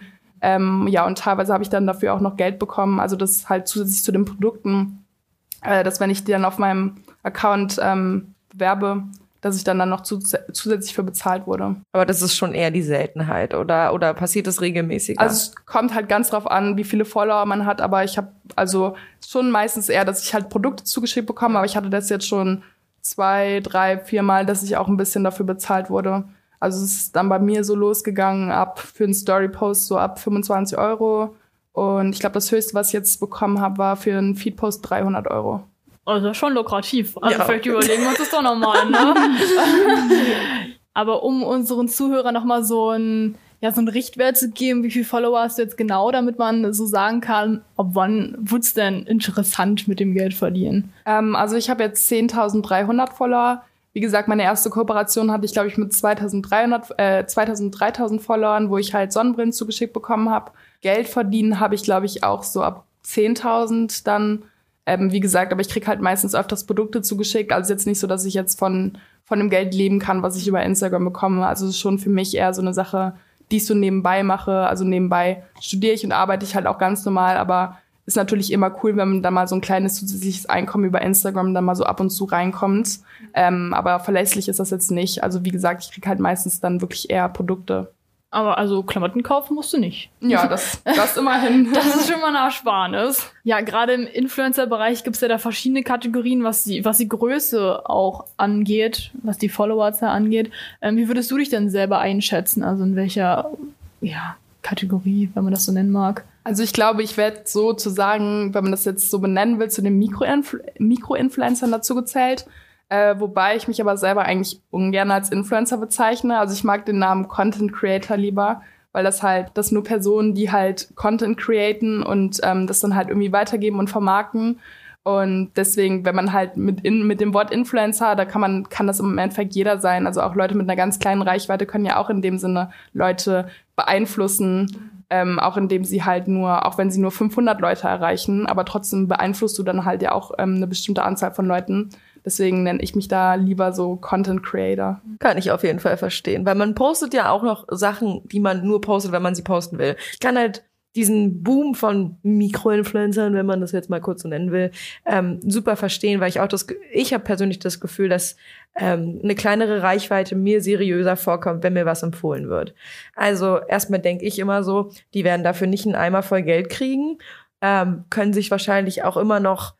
Ähm, ja, und teilweise habe ich dann dafür auch noch Geld bekommen. Also das halt zusätzlich zu den Produkten, äh, dass wenn ich die dann auf meinem Account ähm, werbe, dass ich dann dann noch zus zusätzlich für bezahlt wurde. Aber das ist schon eher die Seltenheit, oder? Oder passiert das regelmäßig? Also es kommt halt ganz drauf an, wie viele Follower man hat, aber ich habe also schon meistens eher, dass ich halt Produkte zugeschickt bekomme, aber ich hatte das jetzt schon zwei, drei, vier Mal, dass ich auch ein bisschen dafür bezahlt wurde. Also es ist dann bei mir so losgegangen ab für einen Story-Post so ab 25 Euro. Und ich glaube, das höchste, was ich jetzt bekommen habe, war für einen Feed-Post 300 Euro. Also schon lukrativ. Also ja. vielleicht überlegen wir uns das doch nochmal, ne? Aber um unseren Zuhörern nochmal so ein ja, so einen Richtwert zu geben, wie viele Follower hast du jetzt genau, damit man so sagen kann, ab wann wird's denn interessant mit dem Geld verdienen? Ähm, also ich habe jetzt 10.300 Follower. Wie gesagt, meine erste Kooperation hatte ich, glaube ich, mit 2300, äh, 2000, 3000 Followern, wo ich halt Sonnenbrillen zugeschickt bekommen habe. Geld verdienen habe ich, glaube ich, auch so ab 10.000 dann. Ähm, wie gesagt, aber ich krieg halt meistens öfters Produkte zugeschickt. Also jetzt nicht so, dass ich jetzt von, von dem Geld leben kann, was ich über Instagram bekomme. Also es ist schon für mich eher so eine Sache, die ich so nebenbei mache. Also nebenbei studiere ich und arbeite ich halt auch ganz normal, aber ist natürlich immer cool, wenn man da mal so ein kleines zusätzliches Einkommen über Instagram dann mal so ab und zu reinkommt. Ähm, aber verlässlich ist das jetzt nicht. Also wie gesagt, ich krieg halt meistens dann wirklich eher Produkte. Aber also Klamotten kaufen musst du nicht. Ja, das, das immerhin. das ist schon mal eine Ersparnis. Ja, gerade im Influencer-Bereich gibt's ja da verschiedene Kategorien, was die, was die Größe auch angeht, was die Followerzahl angeht. Ähm, wie würdest du dich denn selber einschätzen? Also in welcher ja, Kategorie, wenn man das so nennen mag? Also ich glaube, ich werde sozusagen, wenn man das jetzt so benennen will, zu den Mikro-Influencern dazu gezählt. Äh, wobei ich mich aber selber eigentlich ungern als Influencer bezeichne. Also ich mag den Namen Content Creator lieber, weil das halt, das nur Personen, die halt Content createn und ähm, das dann halt irgendwie weitergeben und vermarkten. Und deswegen, wenn man halt mit, in, mit dem Wort Influencer, da kann man, kann das im Endeffekt jeder sein. Also auch Leute mit einer ganz kleinen Reichweite können ja auch in dem Sinne Leute beeinflussen ähm, auch indem sie halt nur, auch wenn sie nur 500 Leute erreichen, aber trotzdem beeinflusst du dann halt ja auch ähm, eine bestimmte Anzahl von Leuten. Deswegen nenne ich mich da lieber so Content Creator. Kann ich auf jeden Fall verstehen, weil man postet ja auch noch Sachen, die man nur postet, wenn man sie posten will. Ich kann halt diesen Boom von Mikroinfluencern, wenn man das jetzt mal kurz so nennen will, ähm, super verstehen, weil ich auch das, ich habe persönlich das Gefühl, dass ähm, eine kleinere Reichweite mir seriöser vorkommt, wenn mir was empfohlen wird. Also erstmal denke ich immer so, die werden dafür nicht einen Eimer voll Geld kriegen, ähm, können sich wahrscheinlich auch immer noch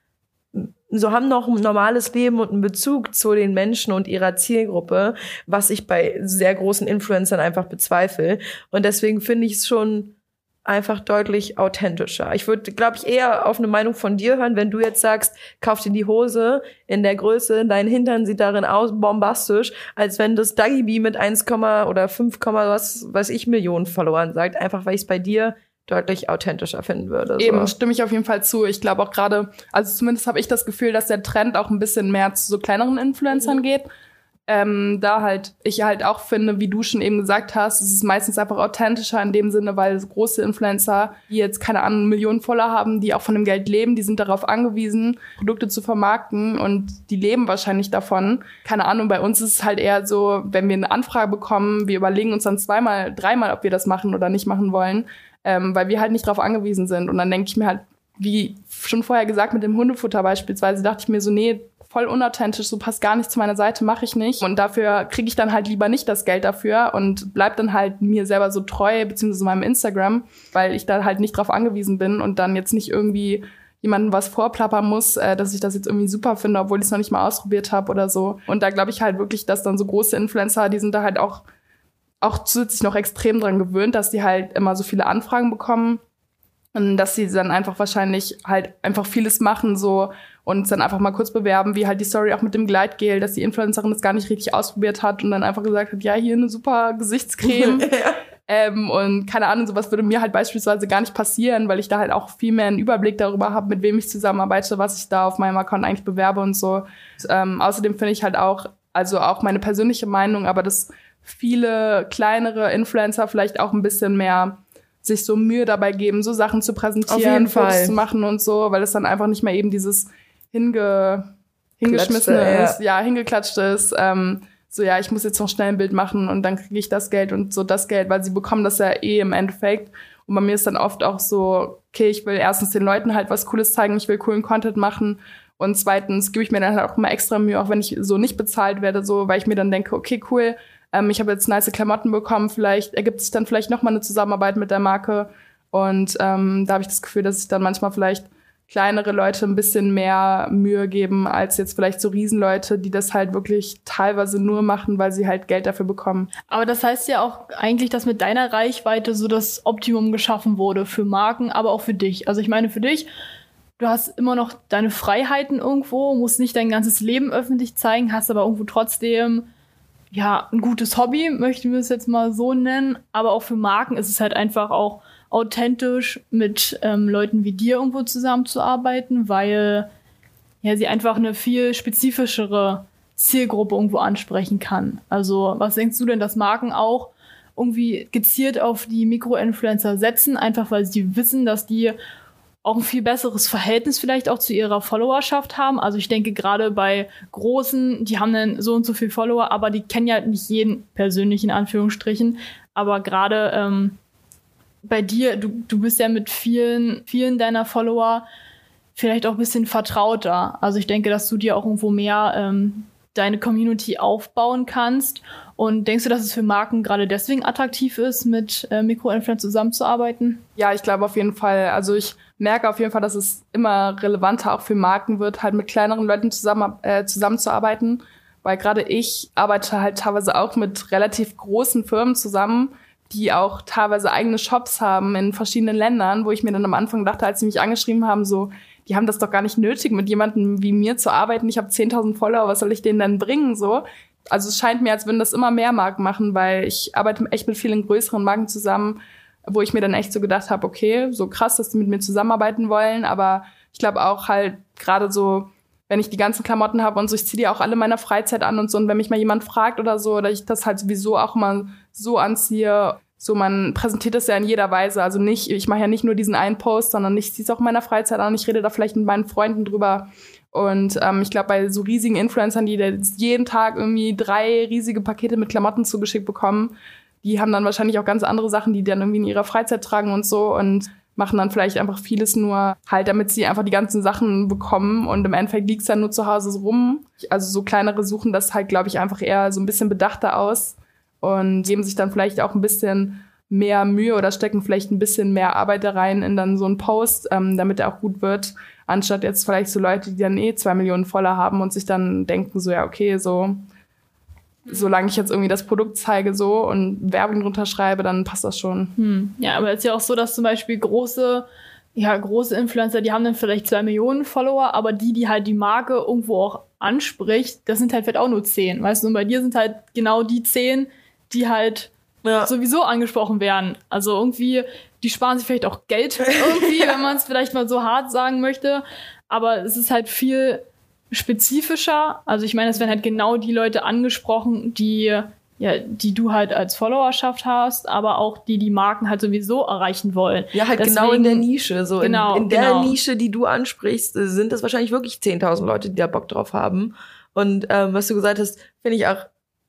so haben noch ein normales Leben und einen Bezug zu den Menschen und ihrer Zielgruppe, was ich bei sehr großen Influencern einfach bezweifle. Und deswegen finde ich es schon einfach deutlich authentischer. Ich würde, glaube ich, eher auf eine Meinung von dir hören, wenn du jetzt sagst, kauf dir die Hose in der Größe, dein Hintern sieht darin aus bombastisch, als wenn das Dagi B mit 1, oder 5, was weiß ich Millionen Followern sagt, einfach weil ich es bei dir deutlich authentischer finden würde. So. Eben, stimme ich auf jeden Fall zu. Ich glaube auch gerade, also zumindest habe ich das Gefühl, dass der Trend auch ein bisschen mehr zu so kleineren Influencern mhm. geht ähm, da halt ich halt auch finde, wie du schon eben gesagt hast, es ist meistens einfach authentischer in dem Sinne, weil große Influencer, die jetzt keine Ahnung Millionen voller haben, die auch von dem Geld leben, die sind darauf angewiesen, Produkte zu vermarkten und die leben wahrscheinlich davon. Keine Ahnung, bei uns ist es halt eher so, wenn wir eine Anfrage bekommen, wir überlegen uns dann zweimal, dreimal, ob wir das machen oder nicht machen wollen, ähm, weil wir halt nicht darauf angewiesen sind. Und dann denke ich mir halt, wie schon vorher gesagt, mit dem Hundefutter beispielsweise, dachte ich mir so, nee, voll unauthentisch, so passt gar nicht zu meiner Seite, mache ich nicht. Und dafür kriege ich dann halt lieber nicht das Geld dafür und bleib dann halt mir selber so treu, beziehungsweise meinem Instagram, weil ich da halt nicht drauf angewiesen bin und dann jetzt nicht irgendwie jemandem was vorplappern muss, äh, dass ich das jetzt irgendwie super finde, obwohl ich es noch nicht mal ausprobiert habe oder so. Und da glaube ich halt wirklich, dass dann so große Influencer, die sind da halt auch, auch zusätzlich noch extrem dran gewöhnt, dass die halt immer so viele Anfragen bekommen und dass sie dann einfach wahrscheinlich halt einfach vieles machen, so und dann einfach mal kurz bewerben, wie halt die Story auch mit dem Gleitgel, dass die Influencerin das gar nicht richtig ausprobiert hat und dann einfach gesagt hat, ja, hier eine super Gesichtscreme. ja. ähm, und keine Ahnung, sowas würde mir halt beispielsweise gar nicht passieren, weil ich da halt auch viel mehr einen Überblick darüber habe, mit wem ich zusammenarbeite, was ich da auf meinem Account eigentlich bewerbe und so. Ähm, außerdem finde ich halt auch, also auch meine persönliche Meinung, aber dass viele kleinere Influencer vielleicht auch ein bisschen mehr sich so Mühe dabei geben, so Sachen zu präsentieren, Fotos zu machen und so, weil es dann einfach nicht mehr eben dieses hinge, hingeschmissen ist, ja. ja, hingeklatscht ist. Ähm, so, ja, ich muss jetzt noch schnell ein Bild machen und dann kriege ich das Geld und so das Geld, weil sie bekommen das ja eh im Endeffekt. Und bei mir ist dann oft auch so, okay, ich will erstens den Leuten halt was Cooles zeigen, ich will coolen Content machen. Und zweitens gebe ich mir dann halt auch immer extra Mühe, auch wenn ich so nicht bezahlt werde, so, weil ich mir dann denke, okay, cool, ähm, ich habe jetzt nice Klamotten bekommen, vielleicht ergibt sich dann vielleicht noch mal eine Zusammenarbeit mit der Marke. Und ähm, da habe ich das Gefühl, dass ich dann manchmal vielleicht kleinere Leute ein bisschen mehr Mühe geben als jetzt vielleicht so Riesenleute, die das halt wirklich teilweise nur machen, weil sie halt Geld dafür bekommen. Aber das heißt ja auch eigentlich, dass mit deiner Reichweite so das Optimum geschaffen wurde für Marken, aber auch für dich. Also ich meine, für dich, du hast immer noch deine Freiheiten irgendwo, musst nicht dein ganzes Leben öffentlich zeigen, hast aber irgendwo trotzdem ja, ein gutes Hobby, möchten wir es jetzt mal so nennen. Aber auch für Marken ist es halt einfach auch authentisch mit ähm, Leuten wie dir irgendwo zusammenzuarbeiten, weil ja sie einfach eine viel spezifischere Zielgruppe irgendwo ansprechen kann. Also was denkst du denn, dass Marken auch irgendwie gezielt auf die Mikroinfluencer setzen, einfach weil sie wissen, dass die auch ein viel besseres Verhältnis vielleicht auch zu ihrer Followerschaft haben. Also ich denke gerade bei Großen, die haben dann so und so viel Follower, aber die kennen ja nicht jeden persönlich in Anführungsstrichen. Aber gerade ähm, bei dir, du, du bist ja mit vielen, vielen deiner Follower vielleicht auch ein bisschen vertrauter. Also ich denke, dass du dir auch irgendwo mehr ähm, deine Community aufbauen kannst. Und denkst du, dass es für Marken gerade deswegen attraktiv ist, mit äh, Mikroinfluencern zusammenzuarbeiten? Ja, ich glaube auf jeden Fall. Also ich merke auf jeden Fall, dass es immer relevanter auch für Marken wird, halt mit kleineren Leuten zusammen, äh, zusammenzuarbeiten. Weil gerade ich arbeite halt teilweise auch mit relativ großen Firmen zusammen, die auch teilweise eigene Shops haben in verschiedenen Ländern, wo ich mir dann am Anfang dachte, als sie mich angeschrieben haben, so, die haben das doch gar nicht nötig, mit jemandem wie mir zu arbeiten. Ich habe 10.000 Follower, was soll ich denen denn bringen? So. Also es scheint mir, als würden das immer mehr Marken machen, weil ich arbeite echt mit vielen größeren Marken zusammen, wo ich mir dann echt so gedacht habe, okay, so krass, dass die mit mir zusammenarbeiten wollen, aber ich glaube auch halt gerade so, wenn ich die ganzen Klamotten habe und so, ich ziehe die auch alle meiner Freizeit an und so. Und wenn mich mal jemand fragt oder so, oder ich das halt sowieso auch immer so anziehe so, man präsentiert das ja in jeder Weise. Also nicht, ich mache ja nicht nur diesen einen Post, sondern ich ziehe es auch in meiner Freizeit an. Ich rede da vielleicht mit meinen Freunden drüber. Und ähm, ich glaube, bei so riesigen Influencern, die jeden Tag irgendwie drei riesige Pakete mit Klamotten zugeschickt bekommen, die haben dann wahrscheinlich auch ganz andere Sachen, die dann irgendwie in ihrer Freizeit tragen und so und machen dann vielleicht einfach vieles nur halt, damit sie einfach die ganzen Sachen bekommen und im Endeffekt liegt's dann nur zu Hause rum. Also so kleinere suchen das halt, glaube ich, einfach eher so ein bisschen bedachter aus und geben sich dann vielleicht auch ein bisschen mehr Mühe oder stecken vielleicht ein bisschen mehr Arbeit da rein in dann so einen Post, ähm, damit er auch gut wird, anstatt jetzt vielleicht so Leute, die dann eh zwei Millionen voller haben und sich dann denken so, ja, okay, so solange ich jetzt irgendwie das Produkt zeige so und Werbung drunter schreibe, dann passt das schon. Hm. Ja, aber es ist ja auch so, dass zum Beispiel große, ja, große Influencer, die haben dann vielleicht zwei Millionen Follower, aber die, die halt die Marke irgendwo auch anspricht, das sind halt vielleicht auch nur zehn, weißt du? Und bei dir sind halt genau die zehn, die halt Ja. sowieso angesprochen werden. Also irgendwie, die sparen sich vielleicht auch Geld irgendwie, wenn man es vielleicht mal so hart sagen möchte. Aber es ist halt viel spezifischer. Also ich meine, es werden halt genau die Leute angesprochen, die ja, die du halt als Followerschaft hast, aber auch die die Marken halt sowieso erreichen wollen. Ja, halt Deswegen- genau in der Nische. So Genau, in, in der genau. Nische, die du ansprichst, sind das wahrscheinlich wirklich 10.000 Leute, die da Bock drauf haben. Und ähm, was du gesagt hast, finde ich auch,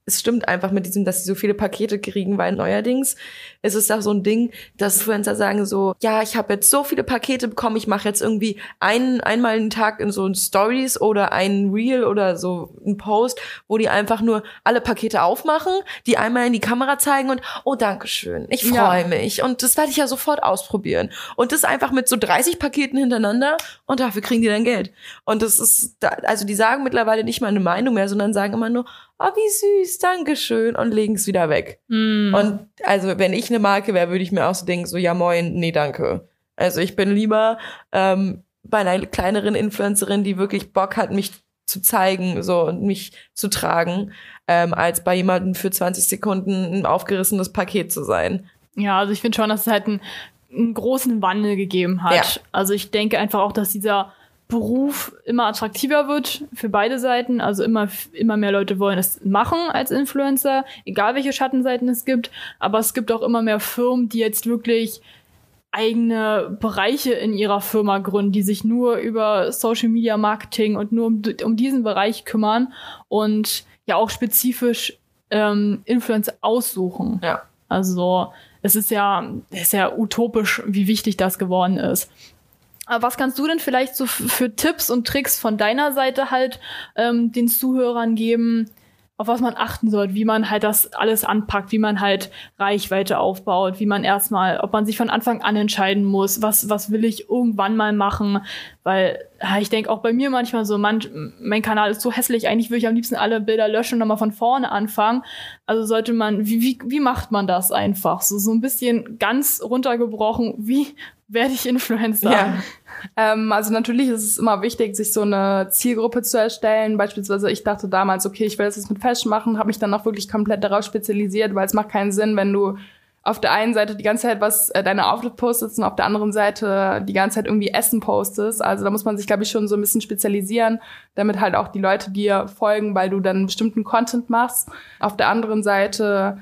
es stimmt einfach mit diesem, dass sie so viele Pakete kriegen, weil neuerdings ist es auch so ein Ding, dass Influencer sagen so, ja, ich habe jetzt so viele Pakete bekommen, ich mache jetzt irgendwie einen, einmal einen Tag in so ein Stories oder ein Reel oder so ein Post, wo die einfach nur alle Pakete aufmachen, die einmal in die Kamera zeigen und, oh, danke schön, ich Ja. freue mich. Und das werde ich ja sofort ausprobieren. Und das einfach mit so 30 Paketen hintereinander und dafür kriegen die dann Geld. Und das ist, da, also die sagen mittlerweile nicht mal eine Meinung mehr, sondern sagen immer nur, oh, wie süß, danke schön und legen es wieder weg. Hm. Und also, wenn ich eine Marke wäre, würde ich mir auch so denken, so, ja moin, nee, danke. Also ich bin lieber ähm, bei einer kleineren Influencerin, die wirklich Bock hat, mich zu zeigen, so und mich zu tragen, ähm, als bei jemandem für 20 Sekunden ein aufgerissenes Paket zu sein. Ja, also ich finde schon, dass es halt einen, einen großen Wandel gegeben hat. Ja. Also ich denke einfach auch, dass dieser Beruf immer attraktiver wird für beide Seiten. Also immer, immer mehr Leute wollen es machen als Influencer, egal welche Schattenseiten es gibt. Aber es gibt auch immer mehr Firmen, die jetzt wirklich eigene Bereiche in ihrer Firma gründen, die sich nur über Social Media Marketing und nur um, um diesen Bereich kümmern und ja auch spezifisch ähm, Influencer aussuchen. Ja. Also es ist ja, es ist ja utopisch, wie wichtig das geworden ist. Aber was kannst du denn vielleicht so für Tipps und Tricks von deiner Seite halt ähm, den Zuhörern geben, auf was man achten sollte, wie man halt das alles anpackt, wie man halt Reichweite aufbaut, wie man erstmal, ob man sich von Anfang an entscheiden muss, was, was will ich irgendwann mal machen, weil ich denke auch bei mir manchmal so, man, mein Kanal ist so hässlich, eigentlich würde ich am liebsten alle Bilder löschen und nochmal von vorne anfangen. Also sollte man, wie, wie, wie macht man das einfach? So, so ein bisschen ganz runtergebrochen, wie werde ich Influencer? Ja. Ähm, also natürlich ist es immer wichtig, sich so eine Zielgruppe zu erstellen. Beispielsweise ich dachte damals, okay, ich will das jetzt mit Fashion machen, habe mich dann auch wirklich komplett darauf spezialisiert, weil es macht keinen Sinn, wenn du auf der einen Seite die ganze Zeit was äh, deine Outfit postest und auf der anderen Seite die ganze Zeit irgendwie Essen postest. Also da muss man sich, glaube ich, schon so ein bisschen spezialisieren, damit halt auch die Leute dir folgen, weil du dann bestimmten Content machst. Auf der anderen Seite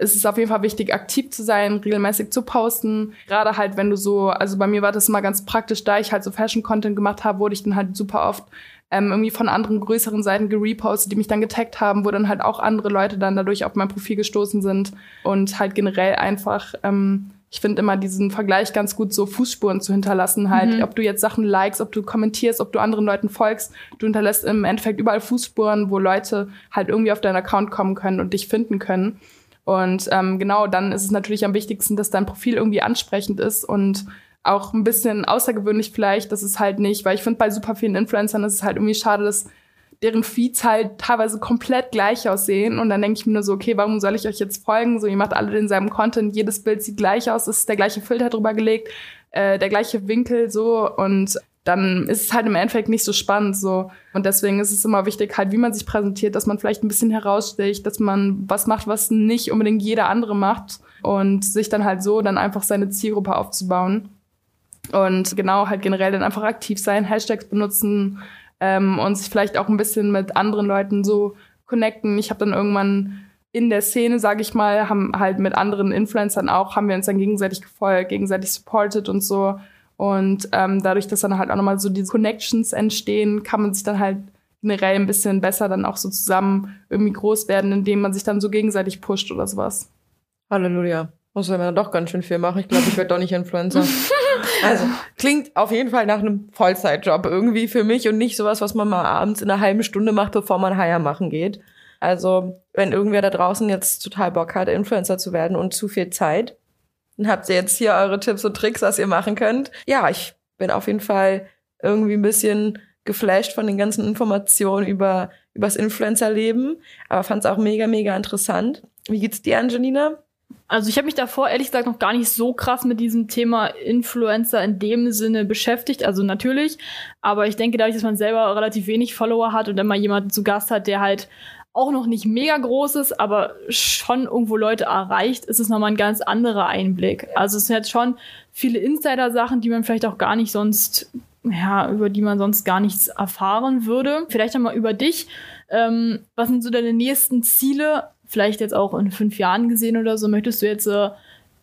ist es auf jeden Fall wichtig, aktiv zu sein, regelmäßig zu posten. Gerade halt, wenn du so, also bei mir war das immer ganz praktisch, da ich halt so Fashion-Content gemacht habe, wurde ich dann halt super oft ähm, irgendwie von anderen größeren Seiten gerepostet, die mich dann getaggt haben, wo dann halt auch andere Leute dann dadurch auf mein Profil gestoßen sind und halt generell einfach, ähm, ich finde immer diesen Vergleich ganz gut, so Fußspuren zu hinterlassen halt, ob du jetzt Sachen likest, ob du kommentierst, ob du anderen Leuten folgst, du hinterlässt im Endeffekt überall Fußspuren, wo Leute halt irgendwie auf deinen Account kommen können und dich finden können. Und ähm, genau, dann ist es natürlich am wichtigsten, dass dein Profil irgendwie ansprechend ist und auch ein bisschen außergewöhnlich vielleicht, dass es halt nicht, weil ich finde, bei super vielen Influencern ist es halt irgendwie schade, dass deren Feeds halt teilweise komplett gleich aussehen. Und dann denke ich mir nur so, okay, warum soll ich euch jetzt folgen? So, ihr macht alle denselben Content, jedes Bild sieht gleich aus, es ist der gleiche Filter drüber gelegt, äh, der gleiche Winkel so und dann ist es halt im Endeffekt nicht so spannend so. Und deswegen ist es immer wichtig, halt, wie man sich präsentiert, dass man vielleicht ein bisschen heraussticht, dass man was macht, was nicht unbedingt jeder andere macht und sich dann halt so dann einfach seine Zielgruppe aufzubauen. Und genau, halt generell dann einfach aktiv sein, Hashtags benutzen ähm, und sich vielleicht auch ein bisschen mit anderen Leuten so connecten. Ich habe dann irgendwann in der Szene, sage ich mal, haben halt mit anderen Influencern auch, haben wir uns dann gegenseitig gefolgt, gegenseitig supported und so. Und ähm, dadurch, dass dann halt auch nochmal so diese Connections entstehen, kann man sich dann halt generell ein bisschen besser dann auch so zusammen irgendwie groß werden, indem man sich dann so gegenseitig pusht oder sowas. Halleluja. Muss man dann doch ganz schön viel machen. Ich glaube, ich werde doch nicht Influencer. Also, klingt auf jeden Fall nach einem Vollzeitjob irgendwie für mich und nicht sowas, was man mal abends in einer halben Stunde macht, bevor man Haier machen geht. Also, wenn irgendwer da draußen jetzt total Bock hat, Influencer zu werden und zu viel Zeit, dann habt ihr jetzt hier eure Tipps und Tricks, was ihr machen könnt. Ja, ich bin auf jeden Fall irgendwie ein bisschen geflasht von den ganzen Informationen über übers Influencer-Leben, aber fand es auch mega, mega interessant. Wie geht's dir, Angelina? Also ich habe mich davor ehrlich gesagt noch gar nicht so krass mit diesem Thema Influencer in dem Sinne beschäftigt. Also natürlich, aber ich denke dadurch, dass man selber relativ wenig Follower hat und mal jemanden zu Gast hat, der halt auch noch nicht mega groß ist, aber schon irgendwo Leute erreicht, ist es nochmal ein ganz anderer Einblick. Also es sind jetzt schon viele Insider-Sachen, die man vielleicht auch gar nicht sonst, ja, über die man sonst gar nichts erfahren würde. Vielleicht nochmal über dich. Ähm, was sind so deine nächsten Ziele? Vielleicht jetzt auch in fünf Jahren gesehen oder so. Möchtest du jetzt äh,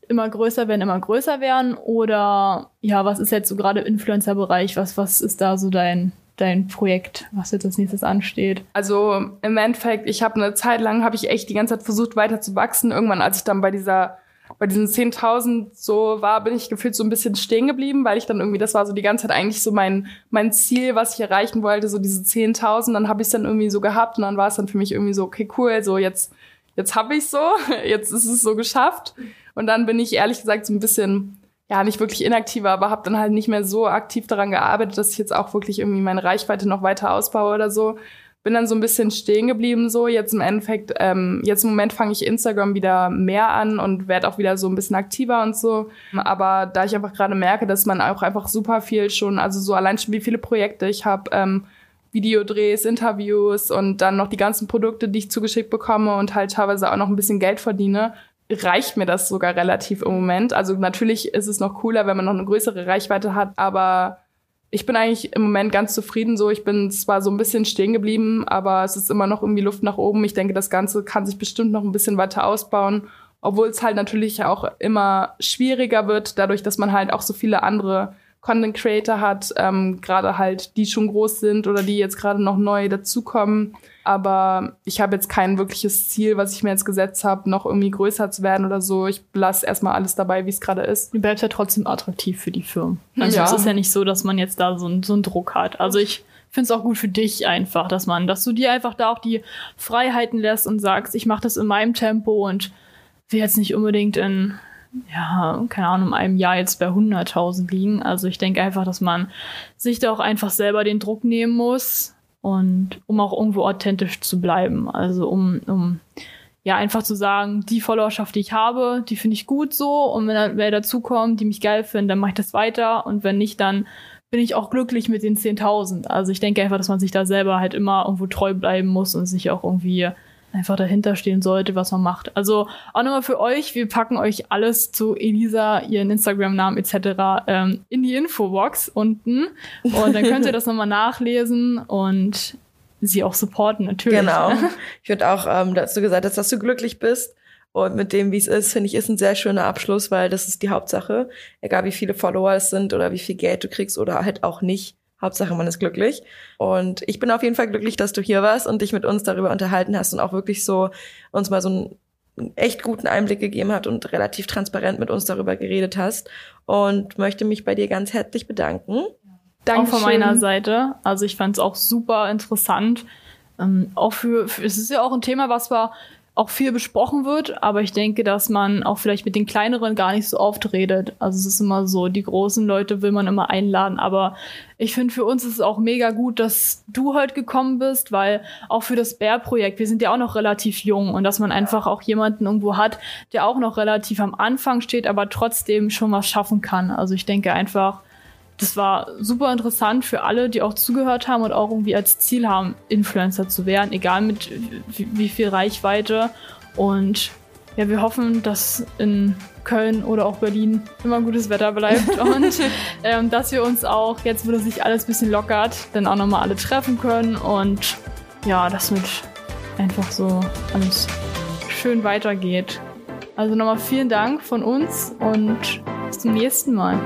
immer größer werden, immer größer werden? Oder ja, was ist jetzt so gerade Influencer-Bereich? Was, was ist da so dein, dein Projekt, was jetzt als nächstes ansteht? Also im Endeffekt, ich habe eine Zeit lang, habe ich echt die ganze Zeit versucht weiter zu wachsen. Irgendwann, als ich dann bei dieser bei diesen 10.000 so war, bin ich gefühlt so ein bisschen stehen geblieben, weil ich dann irgendwie, das war so die ganze Zeit eigentlich so mein, mein Ziel, was ich erreichen wollte, so diese 10.000. Dann habe ich es dann irgendwie so gehabt und dann war es dann für mich irgendwie so, okay, cool, so jetzt, jetzt habe ich so, jetzt ist es so geschafft. Und dann bin ich ehrlich gesagt so ein bisschen ja, nicht wirklich inaktiver, aber habe dann halt nicht mehr so aktiv daran gearbeitet, dass ich jetzt auch wirklich irgendwie meine Reichweite noch weiter ausbaue oder so. Bin dann so ein bisschen stehen geblieben so. Jetzt im Endeffekt, ähm, jetzt im Moment fange ich Instagram wieder mehr an und werde auch wieder so ein bisschen aktiver und so. Aber da ich einfach gerade merke, dass man auch einfach super viel schon, also so allein schon wie viele Projekte ich habe, ähm, Videodrehs, Interviews und dann noch die ganzen Produkte, die ich zugeschickt bekomme und halt teilweise auch noch ein bisschen Geld verdiene, reicht mir das sogar relativ im Moment. Also natürlich ist es noch cooler, wenn man noch eine größere Reichweite hat, aber ich bin eigentlich im Moment ganz zufrieden so. Ich bin zwar so ein bisschen stehen geblieben, aber es ist immer noch irgendwie Luft nach oben. Ich denke, das Ganze kann sich bestimmt noch ein bisschen weiter ausbauen, obwohl es halt natürlich auch immer schwieriger wird, dadurch, dass man halt auch so viele andere Content Creator hat, ähm, gerade halt die schon groß sind oder die jetzt gerade noch neu dazukommen. Aber ich habe jetzt kein wirkliches Ziel, was ich mir jetzt gesetzt habe, noch irgendwie größer zu werden oder so. Ich lasse erstmal alles dabei, wie es gerade ist. Du bleibst ja trotzdem attraktiv für die Firmen. Also ja. es ist ja nicht so, dass man jetzt da so, so einen Druck hat. Also ich finde es auch gut für dich einfach, dass man, dass du dir einfach da auch die Freiheiten lässt und sagst, ich mache das in meinem Tempo und will jetzt nicht unbedingt in ja, keine Ahnung, in einem Jahr jetzt bei 100.000 liegen. Also ich denke einfach, dass man sich da auch einfach selber den Druck nehmen muss und um auch irgendwo authentisch zu bleiben. Also um, um ja einfach zu sagen, die Followerschaft, die ich habe, die finde ich gut so und wenn da wer dazukommt, die mich geil finden, dann mache ich das weiter und wenn nicht, dann bin ich auch glücklich mit den 10.000. Also ich denke einfach, dass man sich da selber halt immer irgendwo treu bleiben muss und sich auch irgendwie einfach dahinter stehen sollte, was man macht. Also auch nochmal für euch, wir packen euch alles zu Elisa, ihren Instagram-Namen etc. Ähm, in die Infobox unten und dann könnt ihr das nochmal nachlesen und sie auch supporten natürlich. Genau. Ich würde auch, ähm, dass du gesagt hast, dass du glücklich bist. Und mit dem, wie es ist, finde ich, ist ein sehr schöner Abschluss, weil das ist die Hauptsache. Egal wie viele Follower es sind oder wie viel Geld du kriegst oder halt auch nicht. Hauptsache, man ist glücklich. Und ich bin auf jeden Fall glücklich, dass du hier warst und dich mit uns darüber unterhalten hast und auch wirklich so uns mal so einen echt guten Einblick gegeben hat und relativ transparent mit uns darüber geredet hast. Und möchte mich bei dir ganz herzlich bedanken. Danke von meiner Seite. Also ich fand es auch super interessant. Ähm, auch für, für, es ist ja auch ein Thema, was wir auch viel besprochen wird, aber ich denke, dass man auch vielleicht mit den kleineren gar nicht so oft redet. Also es ist immer so, die großen Leute will man immer einladen, aber ich finde für uns ist es auch mega gut, dass du heute gekommen bist, weil auch für das Bär-Projekt, wir sind ja auch noch relativ jung und dass man einfach auch jemanden irgendwo hat, der auch noch relativ am Anfang steht, aber trotzdem schon was schaffen kann. Also ich denke einfach, das war super interessant für alle, die auch zugehört haben und auch irgendwie als Ziel haben, Influencer zu werden, egal mit wie, viel Reichweite. Und ja, wir hoffen, dass in Köln oder auch Berlin immer gutes Wetter bleibt und ähm, dass wir uns auch jetzt, wo das sich alles ein bisschen lockert, dann auch nochmal alle treffen können und ja, das mit einfach so alles schön weitergeht. Also nochmal vielen Dank von uns und bis zum nächsten Mal.